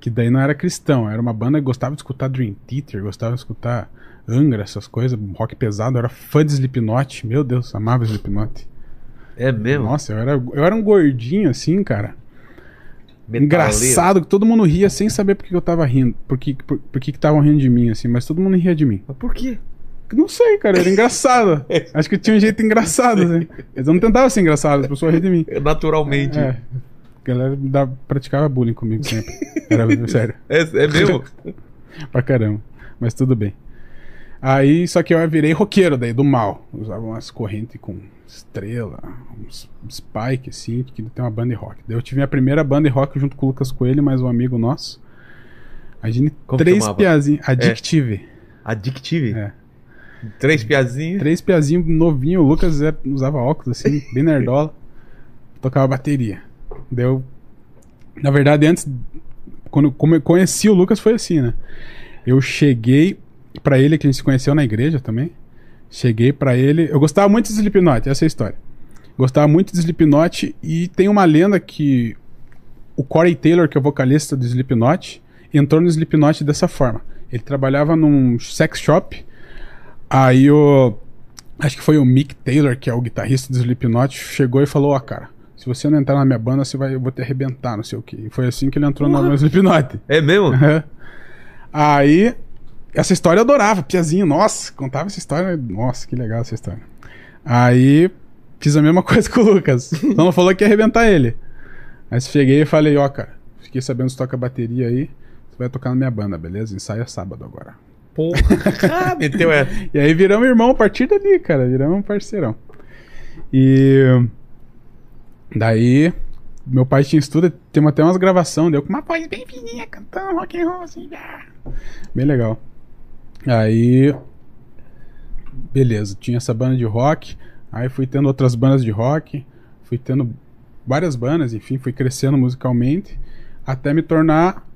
Que daí não era cristão, era uma banda que gostava de escutar Dream Theater, gostava de escutar Angra, essas coisas, rock pesado, era fã de Slipknot, meu Deus, amava Slipknot. É mesmo? Nossa, eu era, eu era um gordinho assim, cara. Metaleiro. Engraçado que todo mundo ria sem saber por que eu tava rindo, por que por, que estavam rindo de mim, assim, mas todo mundo ria de mim. Mas por quê? Não sei, cara, era engraçado. <laughs> Acho que tinha um jeito engraçado, assim. Eles não tentavam ser engraçados, as pessoas riam de mim. Naturalmente. É. A galera da- praticava bullying comigo sempre. Era sério. <laughs> É, é mesmo? <laughs> Pra caramba. Mas tudo bem. Aí, só que eu virei roqueiro daí, do mal. Usava umas correntes com estrela, uns spike, assim, que tem uma banda de rock. Daí eu tive minha primeira banda de rock junto com o Lucas Coelho, mais um amigo nosso. A gente, Como três chamava? piazinhos. Addictive. Addictive? É. Três piazinhos. Três piazinhos novinho, o Lucas era- usava óculos assim, <laughs> bem nerdola. Tocava bateria. Deu. Na verdade, antes. Quando como eu conheci o Lucas foi assim, né? Eu cheguei pra ele, que a gente se conheceu na igreja também. Cheguei pra ele. Eu gostava muito de Slipknot, essa é a história. Gostava muito de Slipknot e tem uma lenda que o Corey Taylor, que é o vocalista do Slipknot, entrou no Slipknot dessa forma. Ele trabalhava num sex shop Aí o. Acho que foi o Mick Taylor, que é o guitarrista do Slipknot, chegou e falou: Ó, cara, se você não entrar na minha banda, você vai, eu vou te arrebentar, não sei o quê. E foi assim que ele entrou no Slipknot. É mesmo? <laughs> Aí, essa história eu adorava, Piazinho, nossa, contava essa história, nossa, que legal essa história. Aí, fiz a mesma <laughs> coisa com o Lucas. Só não falou que ia arrebentar ele. Aí cheguei e falei: Ó, cara, fiquei sabendo que você toca bateria aí, você vai tocar na minha banda, beleza? Ensaia sábado agora. Porra. <laughs> Meteu essa. E aí viramos irmão a partir dali, cara. Viramos um parceirão. E. Daí. Meu pai tinha estudo, tem até umas gravações, deu com uma voz bem fininha, cantando rock and roll, assim. Bem legal. Aí. Beleza, tinha essa banda de rock. Aí fui tendo outras bandas de rock. Fui tendo várias bandas, enfim, fui crescendo musicalmente. Até me tornar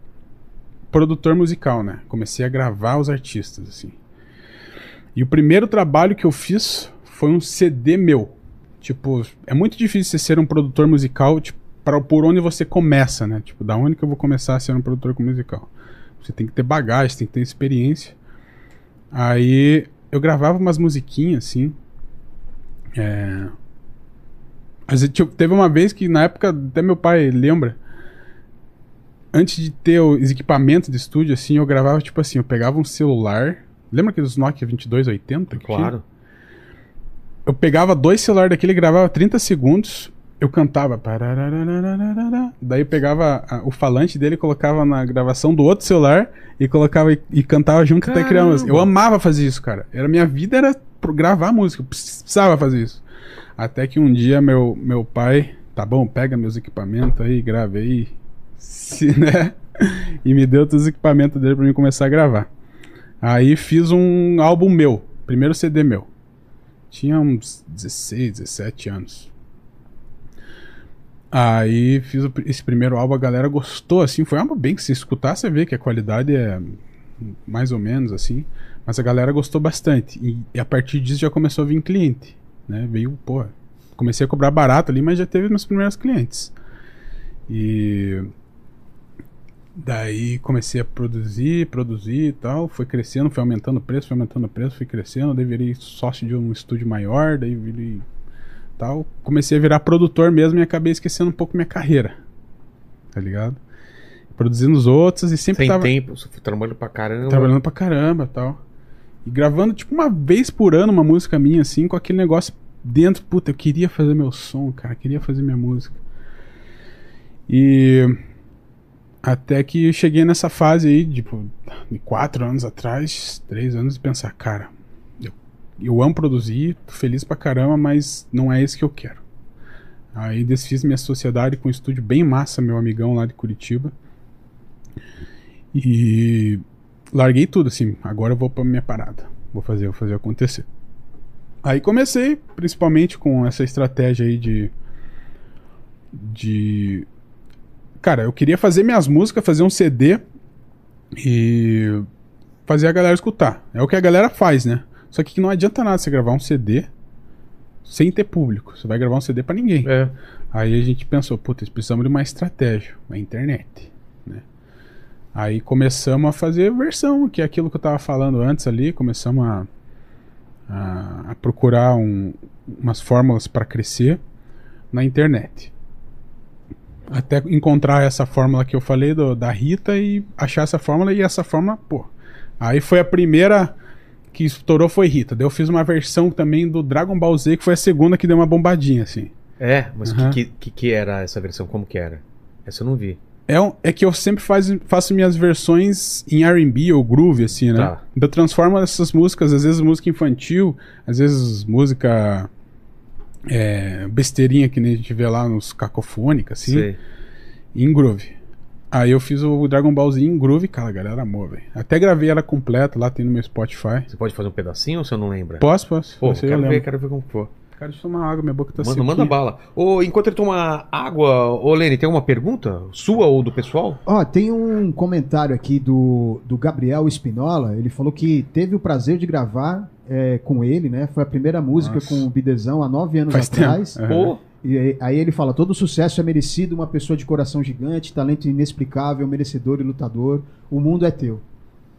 produtor musical, né? Comecei a gravar os artistas, assim. E o primeiro trabalho que eu fiz foi um CD meu. Tipo, é muito difícil você ser um produtor musical, tipo, para por onde você começa, né? Tipo, da onde que eu vou começar a ser um produtor musical? Você tem que ter bagagem, tem que ter experiência. Aí eu gravava umas musiquinhas assim. É... Vezes, tipo, teve uma vez que na época até meu pai lembra antes de ter os equipamentos de estúdio, assim, eu gravava, tipo assim, eu pegava um celular. Lembra aqueles Nokia 2280? que tinha? Claro. Eu pegava dois celulares daquele, gravava 30 segundos, eu cantava. Daí eu pegava a- o falante dele, colocava na gravação do outro celular e colocava e, e cantava junto até criar Caramba. música. Eu amava fazer isso, cara. Era minha vida era gravar música, eu precisava fazer isso. Até que um dia meu, meu pai, tá bom, pega meus equipamentos aí, grave aí, se, <laughs> né? E me deu todos os equipamentos dele pra mim começar a gravar. Aí fiz um álbum meu, primeiro CD meu. Tinha uns 16, 17 anos. Aí fiz esse primeiro álbum, a galera gostou, assim. Foi um bem que se escutar, você vê que a qualidade é mais ou menos assim. Mas a galera gostou bastante. E, e a partir disso já começou a vir cliente. Né? Veio, pô. Comecei a cobrar barato ali, mas já teve meus primeiros clientes. E. Daí comecei a produzir, produzir e tal. Foi crescendo, foi aumentando o preço, foi aumentando o preço, fui crescendo. Daí virei sócio de um estúdio maior, daí virei tal. Comecei a virar produtor mesmo e acabei esquecendo um pouco minha carreira. Tá ligado? Produzindo os outros e sempre Sem tava tempo, trabalhando pra caramba. trabalhando pra caramba tal. E gravando, tipo, uma vez por ano uma música minha, assim, com aquele negócio dentro. Puta, eu queria fazer meu som, cara, queria fazer minha música. E. Até que eu cheguei nessa fase aí, tipo, de quatro anos atrás, três anos, de pensar, cara, eu, eu amo produzir, tô feliz pra caramba, mas não é isso que eu quero. Aí desfiz minha sociedade com um estúdio bem massa, meu amigão lá de Curitiba. E larguei tudo, assim, agora eu vou pra minha parada. Vou fazer, vou fazer acontecer. Aí comecei, principalmente com essa estratégia aí de. De. Cara, eu queria fazer minhas músicas, fazer um CD e fazer a galera escutar. É o que a galera faz, né? Só que não adianta nada você gravar um CD sem ter público. Você vai gravar um CD pra ninguém. É. Aí a gente pensou, putz, precisamos de uma estratégia, uma internet, né? Aí começamos a fazer versão, que é aquilo que eu tava falando antes ali, começamos a, a, a procurar um- umas fórmulas para crescer na internet. Até encontrar essa fórmula que eu falei do- da Rita e achar essa fórmula e essa fórmula, pô. Aí foi a primeira que estourou foi Rita. Daí eu fiz uma versão também do Dragon Ball Z, que foi a segunda que deu uma bombadinha, assim. É, mas o Aham. que, que, que era essa versão? Como que era? Essa eu não vi. É, um- é que eu sempre faz, faço minhas versões em R&B ou groove, assim, né? Tá. Então eu transformo essas músicas, às vezes música infantil, às vezes música é, besteirinha que nem a gente vê lá nos cacofônicas, assim, Sei. em groove. Aí eu fiz o Dragon Ball Z em groove, cara, a galera amou, velho. Até gravei ela completa, lá tem no meu Spotify. Você pode fazer um pedacinho ou você não lembra? Posso, posso. Pô, quero ver, quero ver como for. Cara, deixa eu tomar água, minha boca tá seca. manda bala. Ô, enquanto ele toma água, ô Lene, tem alguma pergunta? Sua ou do pessoal? Ó, tem um comentário aqui do, do Gabriel Espinola. Ele falou que teve o prazer de gravar é, com ele, né? Foi a primeira música Nossa. com o Bidezão há nove anos Faz atrás. tempo. Pô, E aí, ele fala: todo sucesso é merecido, uma pessoa de coração gigante, talento inexplicável, merecedor e lutador. O mundo é teu.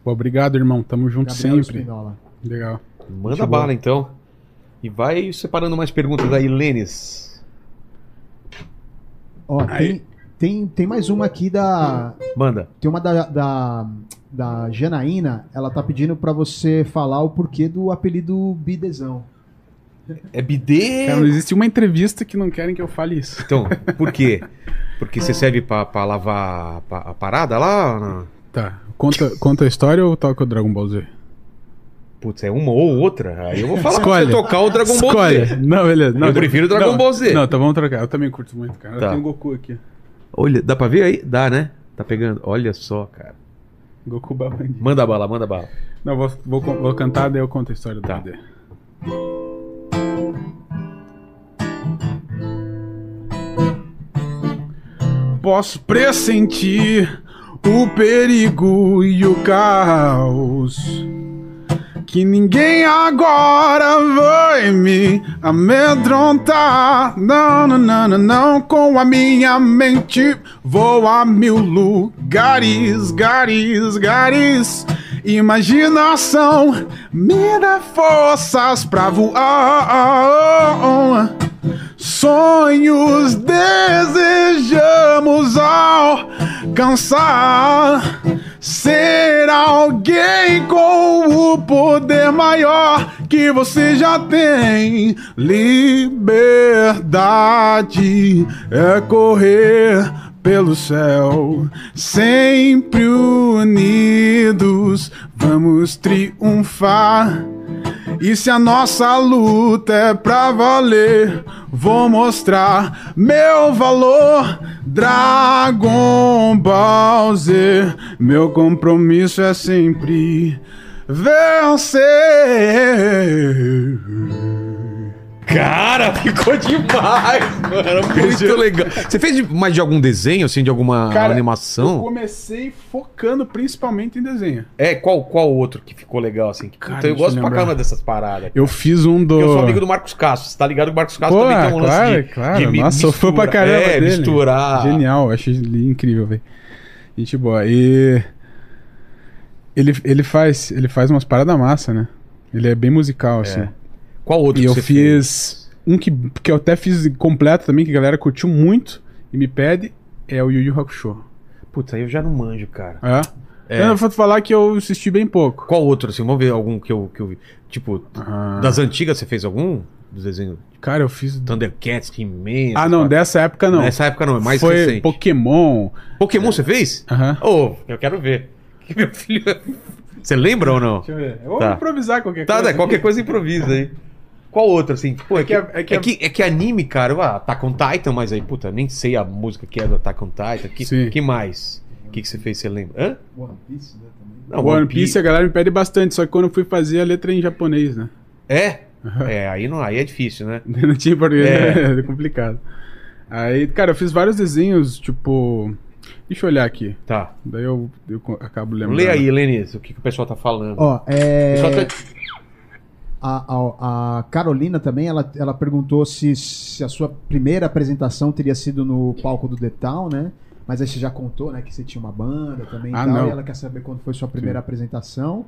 Pô, obrigado, irmão. Tamo junto Gabriel sempre. Espinola. Legal. manda bala então. E vai separando mais perguntas aí, Lênis. Ó, Aí. tem, tem, tem mais uma aqui da. Manda. Tem uma da, da, da Janaína. Ela tá pedindo pra você falar o porquê do apelido Bidezão. É bidê? Cara, não existe uma entrevista que não querem que eu fale isso. Então, por quê? <laughs> Porque você serve pra, pra lavar a parada lá? Tá. Conta, conta a história ou toca o Dragon Ball Z? Putz, é uma ou outra? Aí eu vou falar pra Escolhe. você tocar o Dragon Ball Escolhe. Z. Não, beleza. Não, Eu prefiro Dragon não, Ball Z. Não, tá, vamos trocar. Eu também curto muito, cara. Tá. Eu tenho Goku aqui. Olha, dá pra ver aí? Dá, né? Tá pegando. Olha só, cara. Goku Babandi. Manda bala, manda bala. Não, vou, vou, vou cantar, daí eu conto a história do Tá. Posso pressentir o perigo e o caos. Que ninguém agora vai me amedrontar. Não, não, não, não, não. Com a minha mente vou a mil lugares, gares, gares. Imaginação me dá forças pra voar. Sonhos desejamos alcançar. Ser alguém com o poder maior que você já tem. Liberdade é correr pelo céu, sempre unidos, vamos triunfar. E se a nossa luta é pra valer, vou mostrar meu valor. Dragon Ball Z, meu compromisso é sempre vencer. Cara, ficou demais, mano. Muito legal. Você fez de- mais de algum desenho, assim, de alguma Cara, Eu animação? comecei focando principalmente em desenho. É, qual, qual outro que ficou legal, assim? Cara, puta, eu eu gosto pra caramba dessas paradas. Eu fiz um do. Eu sou amigo do Marcos Castro. Você tá ligado que o Marcos Castro Pô, também tem um lance claro, de, claro. de mi- Nossa, sou fã pra mistura- caramba É, dele. misturar. Genial, achei incrível, velho. Gente boa. E ele, ele faz, ele faz umas paradas massa, né? Ele é bem musical assim. Qual outro E que eu você fiz um que, que eu até fiz completo também, que a galera curtiu muito e me pede, é o Yu Yu Hakusho. Puta, aí eu já não manjo, cara. É? É. Eu vou te falar que eu assisti bem pouco. Qual outro, assim? Vamos ver algum que eu, que eu vi. Tipo, Ah, das antigas você fez algum? Dos desenhos? Cara, eu fiz. Thundercats, He-Man. Ah, não, paradas. dessa época não. Nessa época não, é mais Foi recente. Pokémon. Pokémon você fez? Aham. Ô, eu quero ver. Que meu filho. Você lembra ou não? Deixa eu ver. Eu vou Tá. improvisar qualquer Tá, coisa. né? Qualquer coisa improvisa aí. <laughs> Qual outro, assim? Pô, é, que, que é, a- é que que, é que anime, cara, ah, Attack on Titan, mas aí, puta, nem sei a música que é do Attack on Titan. Que, Sim. que mais? O que, que você fez, você lembra? Hã? One Piece, né. Não, One Piece a galera me pede bastante, só que quando eu fui fazer a letra em japonês, né? É? É, aí, não, aí é difícil, né? <laughs> Não tinha português, É. <laughs> é complicado. Aí, cara, eu fiz vários desenhos, tipo. Deixa eu olhar aqui. Tá. Daí eu, eu acabo lembrando. Lê aí, Lenice, o que, que o pessoal tá falando. Ó, O é... pessoal tá- A, a- a Carolina também, ela, ela perguntou se, se a sua primeira apresentação teria sido no palco do The Town, né? Mas aí você já contou, né? Que você tinha uma banda também Ah, e tal. não. E ela quer saber quando foi sua primeira apresentação.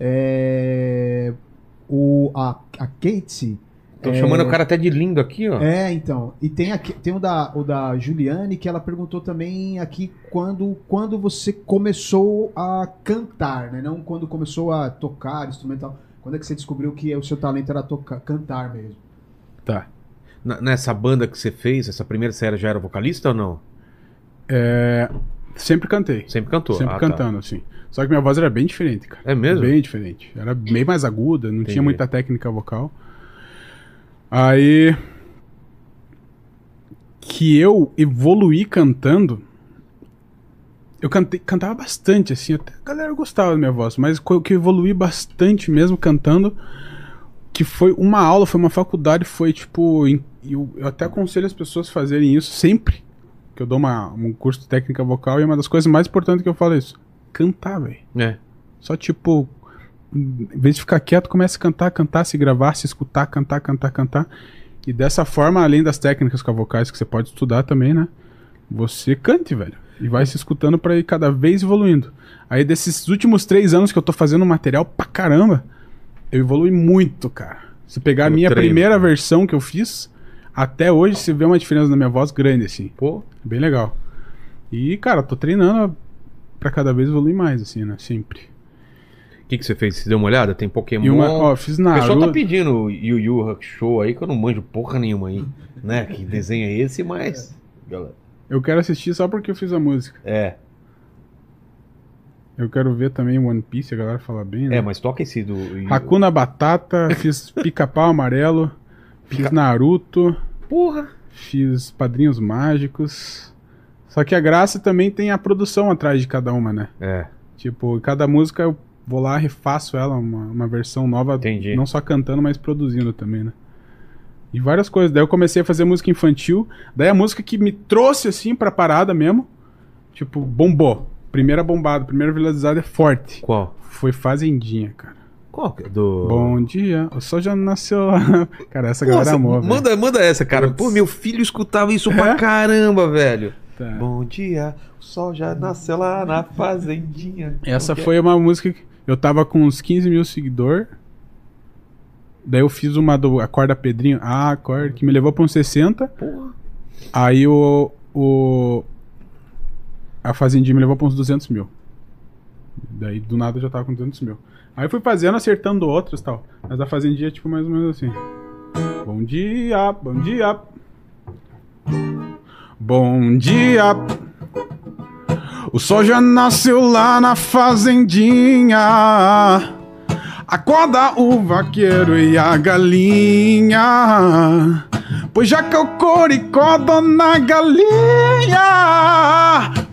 É, O, a, a Kate... Tô é, chamando o cara até de lindo aqui, ó. É, então. E tem, aqui, tem o, da, o da Juliane, que ela perguntou também aqui quando, quando você começou a cantar, né? Não quando começou a tocar instrumental. Quando é que você descobriu que o seu talento era tocar, cantar mesmo? Tá. Na- nessa banda que você fez, essa primeira série já era vocalista ou não? É, sempre cantei. Sempre cantou? Sempre Ah, tá. cantando, assim. Só que minha voz era bem diferente, cara. É mesmo? Bem diferente. Era bem mais aguda, não Entendi. tinha muita técnica vocal. Aí. Que eu evoluí cantando. Eu cantei, cantava bastante, assim, até a galera gostava da minha voz, mas o que eu evoluí bastante mesmo cantando, que foi uma aula, foi uma faculdade, foi tipo. em- Eu, eu até aconselho as pessoas a fazerem isso sempre. Que eu dou uma, um curso de técnica vocal e uma das coisas mais importantes que eu falo é isso. Cantar, velho. É. Só tipo, em vez de ficar quieto, comece a cantar, cantar, se gravar, se escutar, cantar, cantar, cantar. E dessa forma, além das técnicas com vocais que você pode estudar também, né? Você cante, velho. E vai se escutando pra ir cada vez evoluindo. Aí desses últimos três anos que eu tô fazendo material pra caramba, eu evolui muito, cara. Se pegar a minha treino, primeira versão que eu fiz, até hoje você vê uma diferença na minha voz grande, assim. Pô, Bem legal. E, cara, tô treinando pra cada vez evoluir mais, assim, né? Sempre. o que, que você fez? Você deu uma olhada? Tem Pokémon. E uma, ó, fiz o pessoal Naruto. tá pedindo Yu Yu Hakusho aí, que eu não manjo porra nenhuma aí. Né? Que desenho é esse, mas. Galera. Eu quero assistir só porque eu fiz a música. É, Eu quero ver também One Piece, a galera fala bem, né? é, mas toca esse do. Hakuna Batata, <laughs> fiz Pica-Pau Amarelo, fiz Naruto, Porra! fiz Padrinhos Mágicos. Só que a graça também tem a produção atrás de cada uma, né? É, Tipo, cada música eu vou lá, refaço ela, uma, uma versão nova, Entendi. não só cantando, mas produzindo também, né? E várias coisas. Daí eu comecei a fazer música infantil. Daí a música que me trouxe assim pra parada mesmo, tipo, bombou. Primeira bombada, primeira viralizada é forte. qual? Foi Fazendinha, cara. Qual? que é Do. Bom dia, o sol já nasceu. <laughs> cara, essa Nossa, galera amou, velho. manda, manda essa, cara. Putz. Pô, meu filho escutava isso pra É? caramba, velho. Tá. Bom dia, o sol já nasceu lá na fazendinha. Essa é? foi uma música que eu tava com uns 15 mil seguidores. Daí eu fiz uma do Acorda Pedrinho. Ah, acorda, que me levou pra uns 60. Porra. Aí o. o a Fazendinha me levou pra uns 200 mil. Daí do nada eu já tava com 200 mil. Aí eu fui fazendo, acertando outros e tal. Mas a Fazendinha é tipo mais ou menos assim. Bom dia, bom dia. Bom dia. O sol já nasceu lá na fazendinha. Acorda o vaqueiro e a galinha. Pois já que o coricó, dona galinha.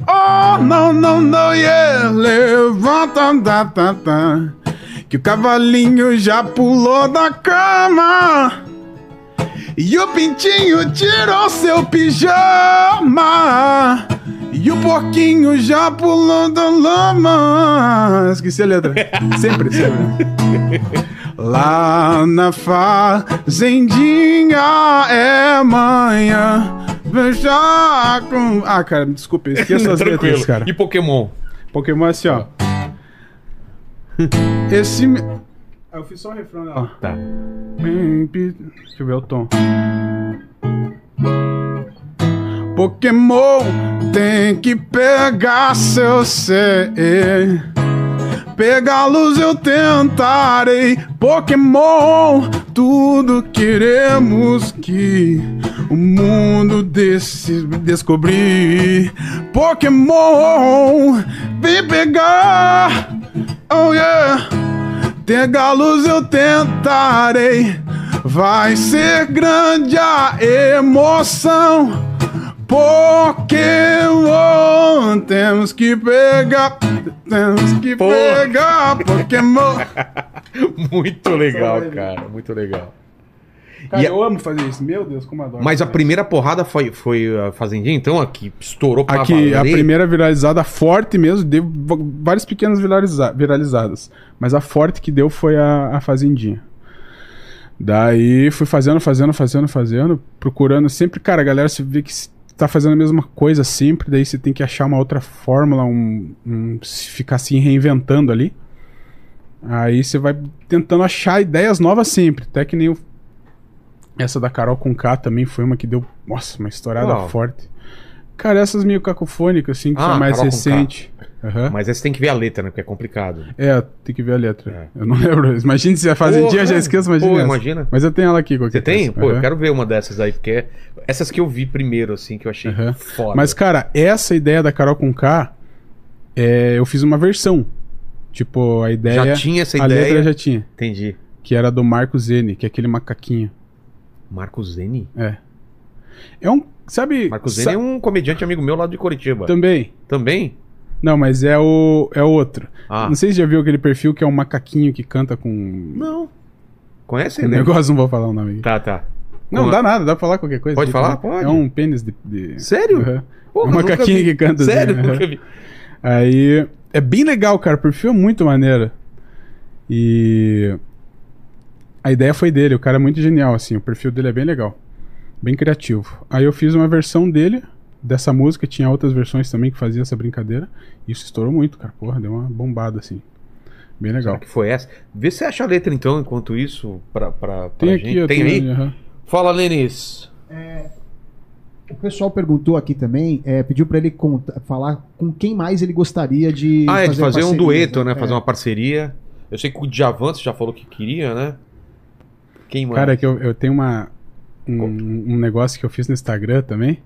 Oh, não, não, não, yeah. Levanta, tá, tá, tá. Que o cavalinho já pulou da cama. E o pintinho tirou seu pijama. E o porquinho já pulou da lama. Esqueci a letra. <laughs> Sempre, sempre. Lá na fazendinha é manhã. Veja com. Ah, cara, me desculpa, esqueço as <laughs> letras, cara. E Pokémon? Pokémon é assim, ó. <laughs> Esse. Ah, eu fiz só o refrão dela. Tá. Deixa eu ver o tom. Pokémon tem que pegar seu ser. Pegá-los eu tentarei. Pokémon, tudo queremos que o mundo desse descobrir. Pokémon, vem pegar. Oh yeah. Pegá-los eu tentarei. Vai ser grande a emoção. Pokémon, temos que pegar. Temos que Pô. pegar Pokémon. <laughs> Muito legal, cara. Muito legal. Cara, E a- eu amo fazer isso. Meu Deus, como adoro. Mas a primeira porrada foi, foi a Fazendinha, então, a que estourou pra Aqui, a valer? primeira viralizada forte mesmo, deu várias pequenas viraliza- viralizadas. Mas a forte que deu foi a, a Fazendinha. Daí fui fazendo, fazendo, fazendo, fazendo, procurando sempre, cara, a galera se vê que se tá fazendo a mesma coisa sempre, daí você tem que achar uma outra fórmula, um, um- se ficar se reinventando ali. Aí você vai tentando achar ideias novas sempre, até que nem o- essa da Carol com K também foi uma que deu, nossa, uma estourada forte. Cara, essas meio cacofônicas, assim, que Ah, são mais Carol com K. recente. Aham. Mas você tem que ver a letra, né? Porque é complicado. É, tem que ver a letra. É. Eu não <laughs> lembro. Imagina se a fazendinha Porra, já esqueço, imagina. pô, essa. imagina. Mas eu tenho ela aqui. Você tem? coisa. Pô, eu Aham. quero ver uma dessas aí, porque é- essas que eu vi primeiro, assim, que eu achei Aham. foda. Mas, cara, essa ideia da Carol com K, é, eu fiz uma versão. Tipo, a ideia. já tinha essa a ideia. letra já tinha. Entendi. Que era do Marco Zene, que é aquele macaquinho. Marco Zeni? É. É um. Sabe. Marco sa- é um comediante amigo meu lá de Curitiba. Também. Também? Não, mas é o. É outro. Ah. Não sei se já viu aquele perfil que é um macaquinho que canta com. Não. Conhece Um ele? negócio, não vou falar o nome aqui. Tá, tá. Não, dá nada, dá pra falar qualquer coisa. Pode falar? também. Pode. É um pênis de. de- Sério? Aham. Porra, um nunca macaquinho que canta assim, Sério? aham. Nunca vi. Aí é bem legal, cara. O perfil é muito maneiro. E a ideia foi dele. O cara é muito genial, assim. O perfil dele é bem legal, bem criativo. Aí eu fiz uma versão dele dessa música. Tinha outras versões também que fazia essa brincadeira. E isso estourou muito, cara. Porra, deu uma bombada assim. Bem legal. Será que foi essa? Vê se você acha a letra, então, enquanto isso, pra, pra, pra Tem gente. aqui, Tem aí? aham. Fala, Lenis. O pessoal perguntou aqui também, é, pediu pra ele conta- falar com quem mais ele gostaria de Ah, é de fazer um parcerias, dueto, né? É. Fazer uma parceria. Eu sei que o Djavan você já falou que queria, né? Quem mais? Cara, é que eu, eu tenho uma. Um, um negócio que eu fiz no Instagram também.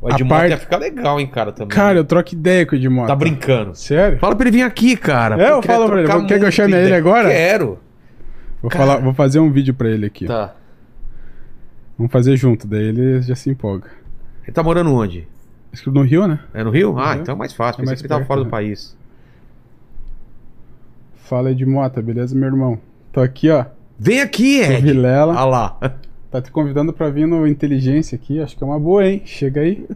o Edmota parte- ia ficar legal, hein, cara, também. Cara, eu troco ideia com o Edmota. Tá brincando. Sério? Fala pra ele vir aqui, cara. É, eu falo pra ele. Quer que eu chame ele agora? Quero. Vou, falar, vou fazer um vídeo pra ele aqui. Tá. Vamos fazer junto, daí ele já se empolga. Ele tá morando onde? No Rio, né? É no Rio? Ah, Uhum. então é mais fácil. É Pensei mais que ele tava fora do né? país. Fala aí de Mota, beleza, meu irmão? Tô aqui, ó. Vem aqui, Ed. Vilela. Ah lá. <laughs> Tá te convidando pra vir no Inteligência aqui. Acho que é uma boa, hein? Chega aí.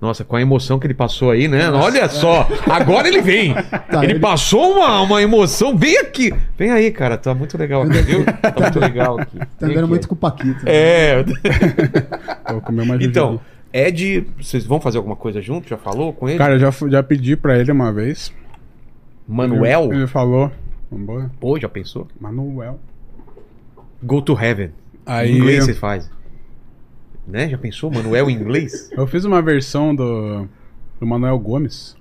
Nossa, com a emoção que ele passou aí, né? Olha só, agora ele vem. <laughs> ele, ele- passou uma, uma emoção. Vem aqui. Vem aí, cara. Tá muito legal aqui, viu? Tá <laughs> muito legal aqui. Tá andando muito com o Paquito. né? É. <laughs> Vou comer uma Então, jujuba. Ed, vocês vão fazer alguma coisa junto? Já falou com ele? Cara, eu já, já pedi pra ele uma vez. Manuel? Ele, ele falou. Vambora. Pô, já pensou? Manuel. Go to heaven. Aí. Em inglês você faz. Né? Já pensou? Manuel em inglês? <laughs> Eu fiz uma versão do, do Manuel Gomes.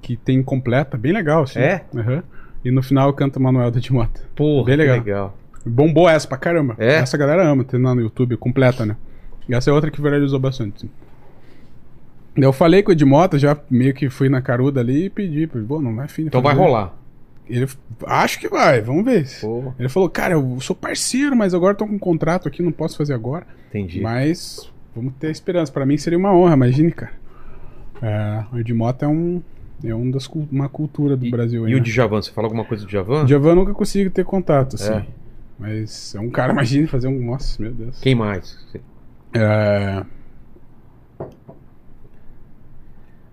Que tem completa, bem legal, assim. É? Aham. E no final eu canto o Manuel da Timota. Pô, Bem legal. legal. Bombou essa pra caramba. É? Essa galera ama, lá no YouTube, completa, né? E essa é outra que viralizou bastante. Eu falei com o Edmota, já meio que fui na caruda ali e pedi. Pô, não vai fim. Então vai rolar. Ele, acho que vai, vamos ver. Pô, Ele falou, cara, eu sou parceiro, mas agora tô com um contrato aqui, não posso fazer agora. entendi. Mas vamos ter esperança. Pra mim seria uma honra, imagine, cara. É, o Edmota é um. É um das, uma cultura do E- Brasil. E o né? Djavan, você falou alguma coisa do Djavan? Djavan eu nunca consigo ter contato, assim. É. Mas é um cara, <laughs> imagina fazer um. Nossa, meu Deus. Quem mais? É,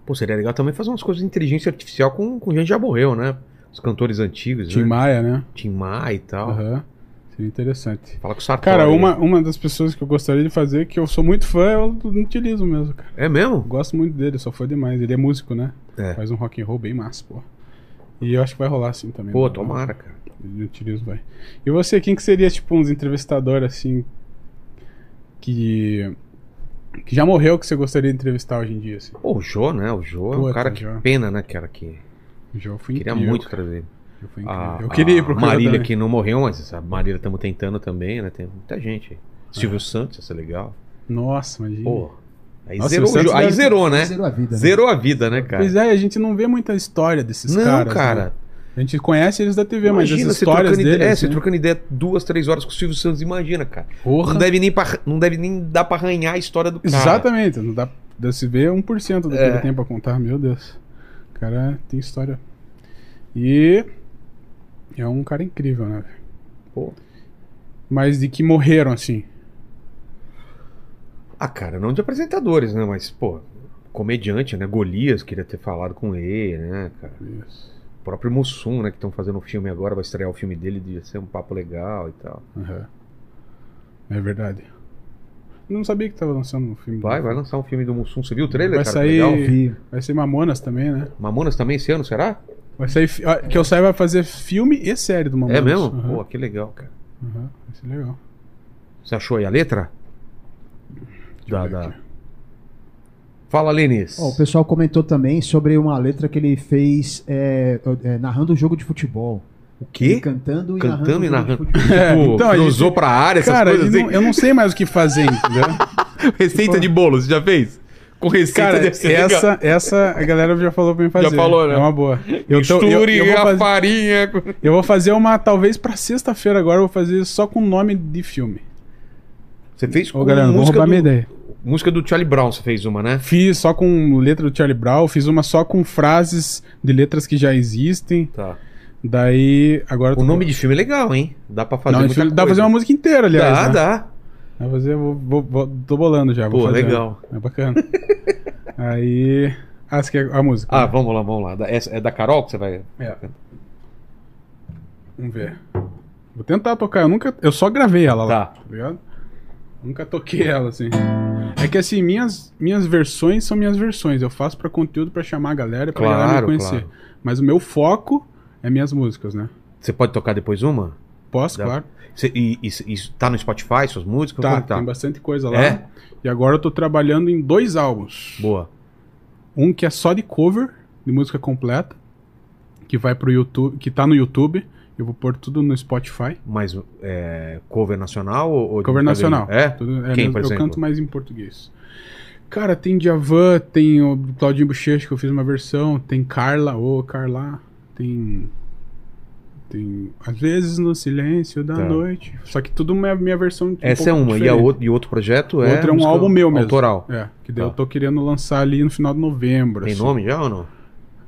Pô, seria legal também fazer umas coisas de inteligência artificial com, com gente que já morreu, né? Os cantores antigos, Tim né? Maia, né? Tim Maia e tal. Aham. Seria interessante. Fala com o Sartori. Cara, uma, uma das pessoas que eu gostaria de fazer, que eu sou muito fã, é o Nutilismo mesmo, cara. É mesmo? Eu gosto muito dele, só foi demais. Ele é músico, né? É. Faz um rock and roll bem massa, pô. E eu acho que vai rolar assim também. Pô, né? tomara, cara. Nutilismo vai. E você, quem que seria, tipo, uns entrevistadores, assim, que... Que já morreu, que você gostaria de entrevistar hoje em dia, assim? Pô, o Jô, né? O Jô é um cara que Jô. pena, né, cara? Que João foi queria incrível, muito cara. trazer foi incrível. A, eu queria ir a pro Marília também. que não morreu, mas a Marília estamos tentando também, né? Tem muita gente aí. Silvio Santos, ia ser legal. Nossa, imagina. Pô, aí Nossa, zerou, jo- aí zerou, né? Zerou a vida. né? Zerou a vida, né, cara? Pois é, a gente não vê muita história desses não, caras. cara. né? A gente conhece eles da TV, mas Imagina as você histórias trocando ideia, deles. é, você né? trocando ideia duas, três horas com o Silvio Santos, imagina, cara. Porra. Não deve nem pra, não deve nem dar pra arranhar a história do cara. Exatamente, não dá dá se ver 1% do que É. ele tem pra contar, meu Deus. O cara tem história. E é um cara incrível, né? Pô. Mas de que morreram assim. Ah, cara, não de apresentadores, né? Mas, pô, comediante, né? Golias queria ter falado com ele, né, cara? Isso. O próprio Mussum, né? Que estão fazendo um filme agora, vai estrear o filme dele, de ser um papo legal e tal. Aham. É verdade. Não sabia que tava lançando um filme. Vai, vai lançar um filme do Mussum. Você viu o trailer, Vai cara? sair- Que Legal. Vi. Vai ser Mamonas também, né? Mamonas também esse ano, será? Vai sair. Que eu saiba vai fazer filme e série do Mamonas. É mesmo? Aham. Pô, que legal, cara. Aham, Vai ser legal. Você achou aí a letra? Da, da... aqui. Fala, Lenis. Ó, o pessoal comentou também sobre uma letra que ele fez é, é, narrando o jogo de futebol. O quê? Cantando e Cantando e narrando. É, Tipo, então, a cruzou gente- pra área, essas Cara, coisas eu assim. não, eu não sei mais o que fazer, entendeu? <laughs> Receita de bolo, você já fez? Com receita Cara, deve ser legal. essa, essa a galera já falou pra mim fazer. falou, né? É uma boa. Eu, tô- eu, Misture eu a fazer, farinha. com- eu vou fazer uma, talvez pra sexta-feira agora, eu vou fazer só com nome de filme. Você fez Ô, galera, não vou música roubar do, minha ideia. Música do Charlie Brown, você fez uma, né? Fiz só com letra do Charlie Brown, fiz uma só com frases de letras que já existem. Tá. Daí, agora O nome de filme é legal, hein? Dá pra fazer Não, muita filme- dá pra fazer uma música inteira, aliás. Dá, né? dá. Dá pra fazer, vou, vou- vou- tô bolando já. Pô, legal. É bacana. <laughs> Aí. Ah, você quer a música? Ah, né? vamos lá, vamos lá. Essa- É da Carol que você vai... É. Vamos ver. Vou tentar tocar. Eu nunca. Eu só gravei ela lá. Tá. ligado? Nunca toquei ela assim. É que assim, minhas, minhas versões são minhas versões. Eu faço pra conteúdo pra chamar a galera, pra galera me Claro, conhecer. claro. Mas o meu foco é minhas músicas, né? Você pode tocar depois uma? Posso, Dá. claro. Você- e, e, e tá no Spotify, suas músicas? Tá, tá? tem bastante coisa lá. É? E agora eu tô trabalhando em dois álbuns. Boa. Um que é só de cover, de música completa, que vai pro YouTube, que tá no YouTube. Eu vou pôr tudo no Spotify. Mas é, cover nacional ou... Cover nacional. É? Tudo- é Quem, mesmo- por eu exemplo? canto mais em português. Cara, tem Djavan, tem o Claudinho Bochecha, que eu fiz uma versão, tem Carla, ô Carla, tem. Tem. Às vezes no silêncio da Tá. noite. Só que tudo minha, minha versão. um Essa é uma. E, a outro, e outro projeto é... outro é um álbum meu mesmo. Autoral. É, que daí Tá. eu tô querendo lançar ali no final de novembro. Tem assim. nome já ou não?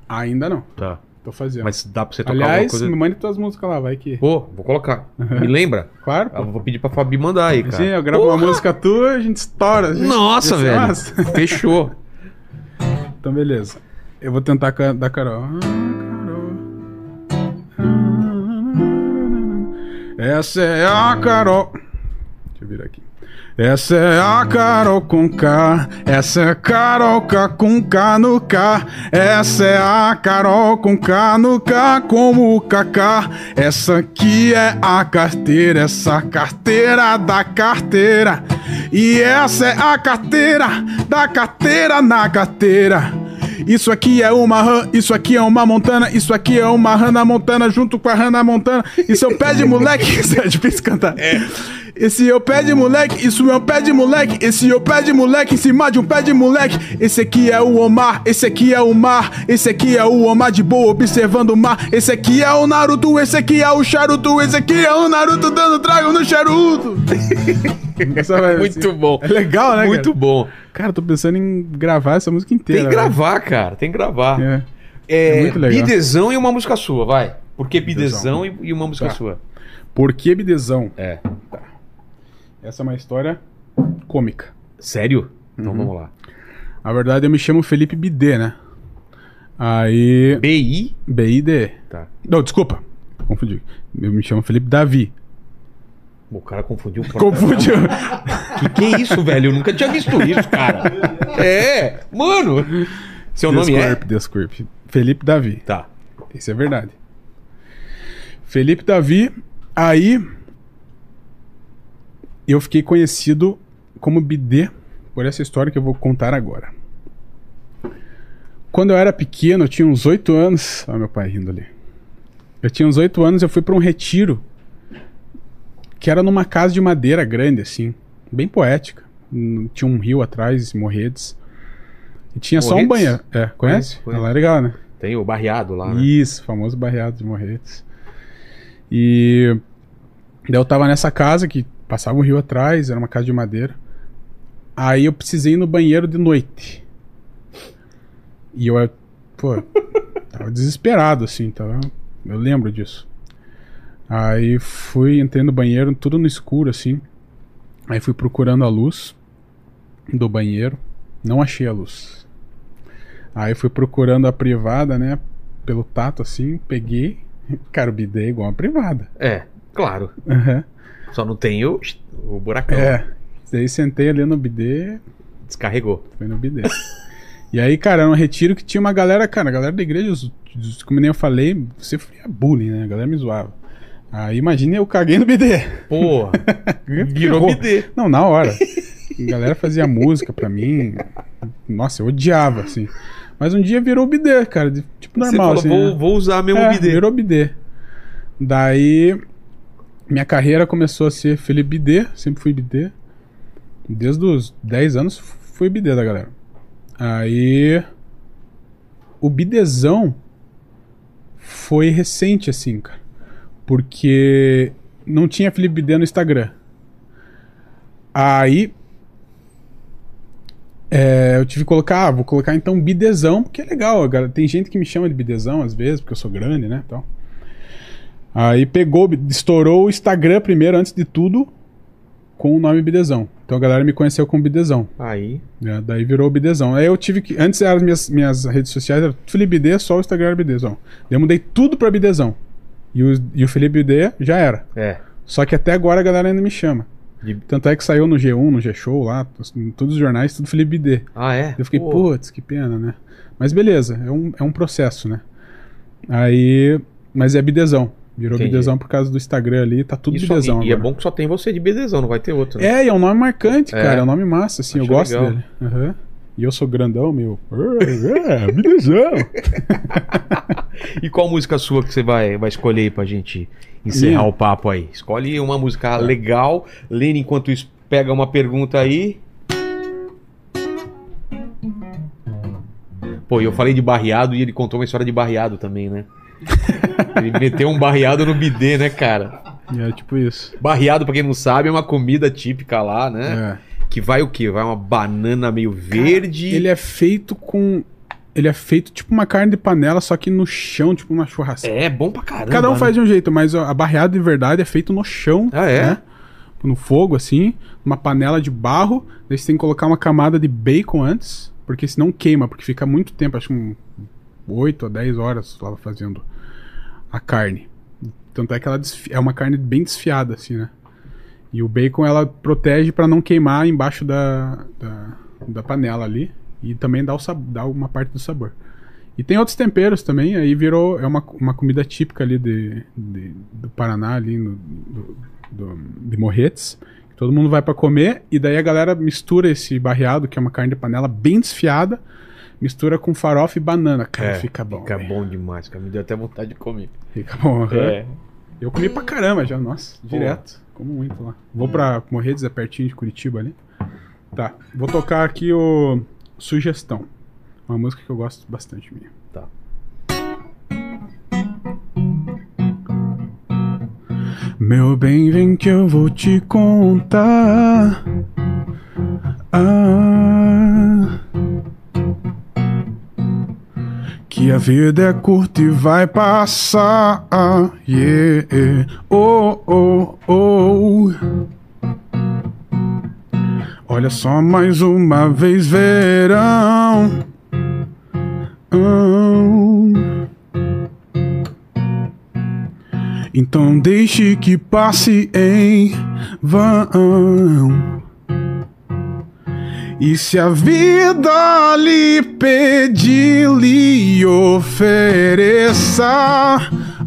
Ainda não, Tá. tô fazendo. Mas dá pra você tocar alguma Aliás, coisa... me mande tuas músicas lá, vai que. Pô, vou colocar. Me lembra? Claro, Eu pô. vou pedir pra Fabi mandar aí, cara. Sim, eu gravo uma música tua, a gente estoura. a gente- Nossa, velho. massa. Fechou. Então, beleza. Eu vou tentar da Carol. Essa é a Carol. Deixa eu virar aqui. Essa é a Carol com K. Essa é a Carol K com K no K. Essa é a Carol com K no K como o KK. Essa aqui é a carteira. Essa carteira da carteira. E essa é a carteira da carteira na carteira. Isso aqui é uma Han, isso aqui é uma Montana, isso aqui é uma Hannah Montana junto com a Hannah Montana. Isso é um pé de moleque, <laughs> isso é difícil cantar. Esse é o pé de moleque, isso é um pé de moleque, esse é o pé de moleque em cima de um pé de moleque. Esse aqui é o Omar, esse aqui é o mar, esse aqui é o Omar de boa observando o mar. Esse aqui é o Naruto, esse aqui é o Charuto, esse aqui é o Naruto dando trago no charuto. <laughs> Muito bom. É legal, né? Muito cara? bom. Cara, eu tô pensando em gravar essa música inteira. Tem que gravar, cara. Tem que gravar. velho. É. É, É muito legal. Bidezão e uma música sua, vai. Por que Bidezão. Bidezão e, e uma música Tá. sua? Por que bidezão? É. Essa é uma história cômica. Sério? Então Uhum. vamos lá. Na verdade, eu me chamo Felipe Bidê, né? Aí. BI? BID. Tá. Não, desculpa. Confundi. Eu me chamo Felipe Davi. O cara confundiu o. Confundiu. <laughs> Que que é isso, velho? Eu nunca tinha visto isso, cara. É, mano. Seu nome é? Desculpe. Felipe Davi. Tá. Isso é verdade. Felipe Davi, aí eu fiquei conhecido como Bidê por essa história que eu vou contar agora. Quando eu era pequeno, eu tinha uns 8 anos. Olha meu pai rindo ali. Eu tinha uns 8 anos, eu fui para um retiro que era numa casa de madeira grande, assim, bem poética. Tinha um rio atrás, Morredes. E tinha só um banheiro. É, conhece? Conheço. Ela é legal, né? Tem o barreado lá, né? Isso, famoso barreado de Morretes. E daí eu tava nessa casa que passava um rio atrás, era uma casa de madeira. Aí eu precisei ir no banheiro de noite. E eu, pô, tava desesperado assim, tava, eu lembro disso. Aí fui, entrei no banheiro, tudo no escuro assim. Aí fui procurando a luz do banheiro, não achei a luz. Aí fui procurando a privada, né? Pelo tato assim, peguei. <laughs> Cara, o bidê é igual a privada. É, claro. Aham. Só não tem o, o buracão. É. Daí sentei ali no bidê, Descarregou. foi no bidê. e aí, cara, era um retiro que tinha uma galera, cara, a galera da igreja, como nem eu falei, você sofria bullying, né? A galera me zoava. Aí imagina eu caguei no bidê. Porra. <laughs> Virou bidê. Não, na hora. A galera fazia música pra mim. Nossa, eu odiava, assim. Mas um dia virou bidê, cara. de- Tipo Você normal, falou, assim. vou, né? vou usar meu É, bidê. Virou bidê. Daí, minha carreira começou a ser Felipe Bidê, sempre fui bidê. Desde os 10 anos fui bidê da galera. Aí, o bidezão foi recente, assim, cara. Porque não tinha Felipe Bidê no Instagram. Aí, é, eu tive que colocar, ah, vou colocar então bidezão, porque é legal. Tem gente que me chama de bidezão às vezes, porque eu sou grande, né? Então. Aí pegou, estourou o Instagram primeiro, antes de tudo, com o nome Bidezão. Então a galera me conheceu como Bidezão. Aí. né? Daí virou Bidezão. Aí eu tive que. Antes eram as minhas, minhas redes sociais, era Felipe Bidê, só o Instagram era Bidezão. Daí eu mudei tudo pra Bidezão. E o, e o Felipe Bidê já era. É. Só que até agora a galera ainda me chama. De- Tanto é que saiu no G1, no G-Show lá, em todos os jornais, tudo Felipe Bidê. Ah, é? Eu fiquei, putz, que pena, né? Mas beleza, é um, é um processo, né? Aí. Mas é bidezão. Virou Entendi. bidezão por causa do Instagram ali, tá tudo só- bidezão. e- e é bom que só tem você de bidezão, não vai ter outro. né? É, e é um nome marcante, É. cara. É um nome massa, assim, eu Acho gosto legal. dele. Aham. E eu sou grandão, meu. É, bidezão. <laughs> E qual música sua que você vai, vai escolher aí pra gente encerrar Minha? o papo aí? Escolhe uma música legal. Lene, enquanto isso, pega uma pergunta aí. Pô, eu falei de barreado e ele contou uma história de barreado também, né? <laughs> Ele meteu um barreado no bidê, né, cara? É tipo isso. Barreado, pra quem não sabe, é uma comida típica lá, né? É. Que vai o quê? Vai uma banana meio verde. Ele é feito com. Ele é feito tipo uma carne de panela, só que no chão, tipo uma churrasqueira. É bom pra caramba. Cada um né? faz de um jeito, mas a barreada de verdade é feito no chão. Ah, é? né? No fogo, assim, uma panela de barro. Daí você tem que colocar uma camada de bacon antes, porque senão queima, porque fica muito tempo, acho que um 8 a 10 horas lá fazendo a carne. Tanto é que ela é uma carne bem desfiada, assim, né? E o bacon ela protege pra não queimar embaixo da, da, da panela ali. E também dá, o dá uma parte do sabor. E tem outros temperos também, aí virou. É uma, uma comida típica ali de, de- do Paraná, ali no, do, do- de Morretes. Todo mundo vai pra comer, e daí a galera mistura esse barreado, que é uma carne de panela bem desfiada, mistura com farofa e banana. Cara, É, fica bom. Fica velho. bom demais, cara. Me deu até vontade de comer. Fica bom. É. Eu comi pra caramba já, nossa, direto. Como muito lá. Vou pra Morretes, é pertinho de Curitiba ali. Tá, vou tocar aqui o Sugestão. Uma música que eu gosto bastante minha. Tá. Meu bem, vem que eu vou te contar. Ah, que a vida é curta e vai passar. Yeah. Oh, oh, oh. Olha só mais uma vez, verão. Então deixe que passe em vão. E se a vida lhe pedir, lhe ofereça.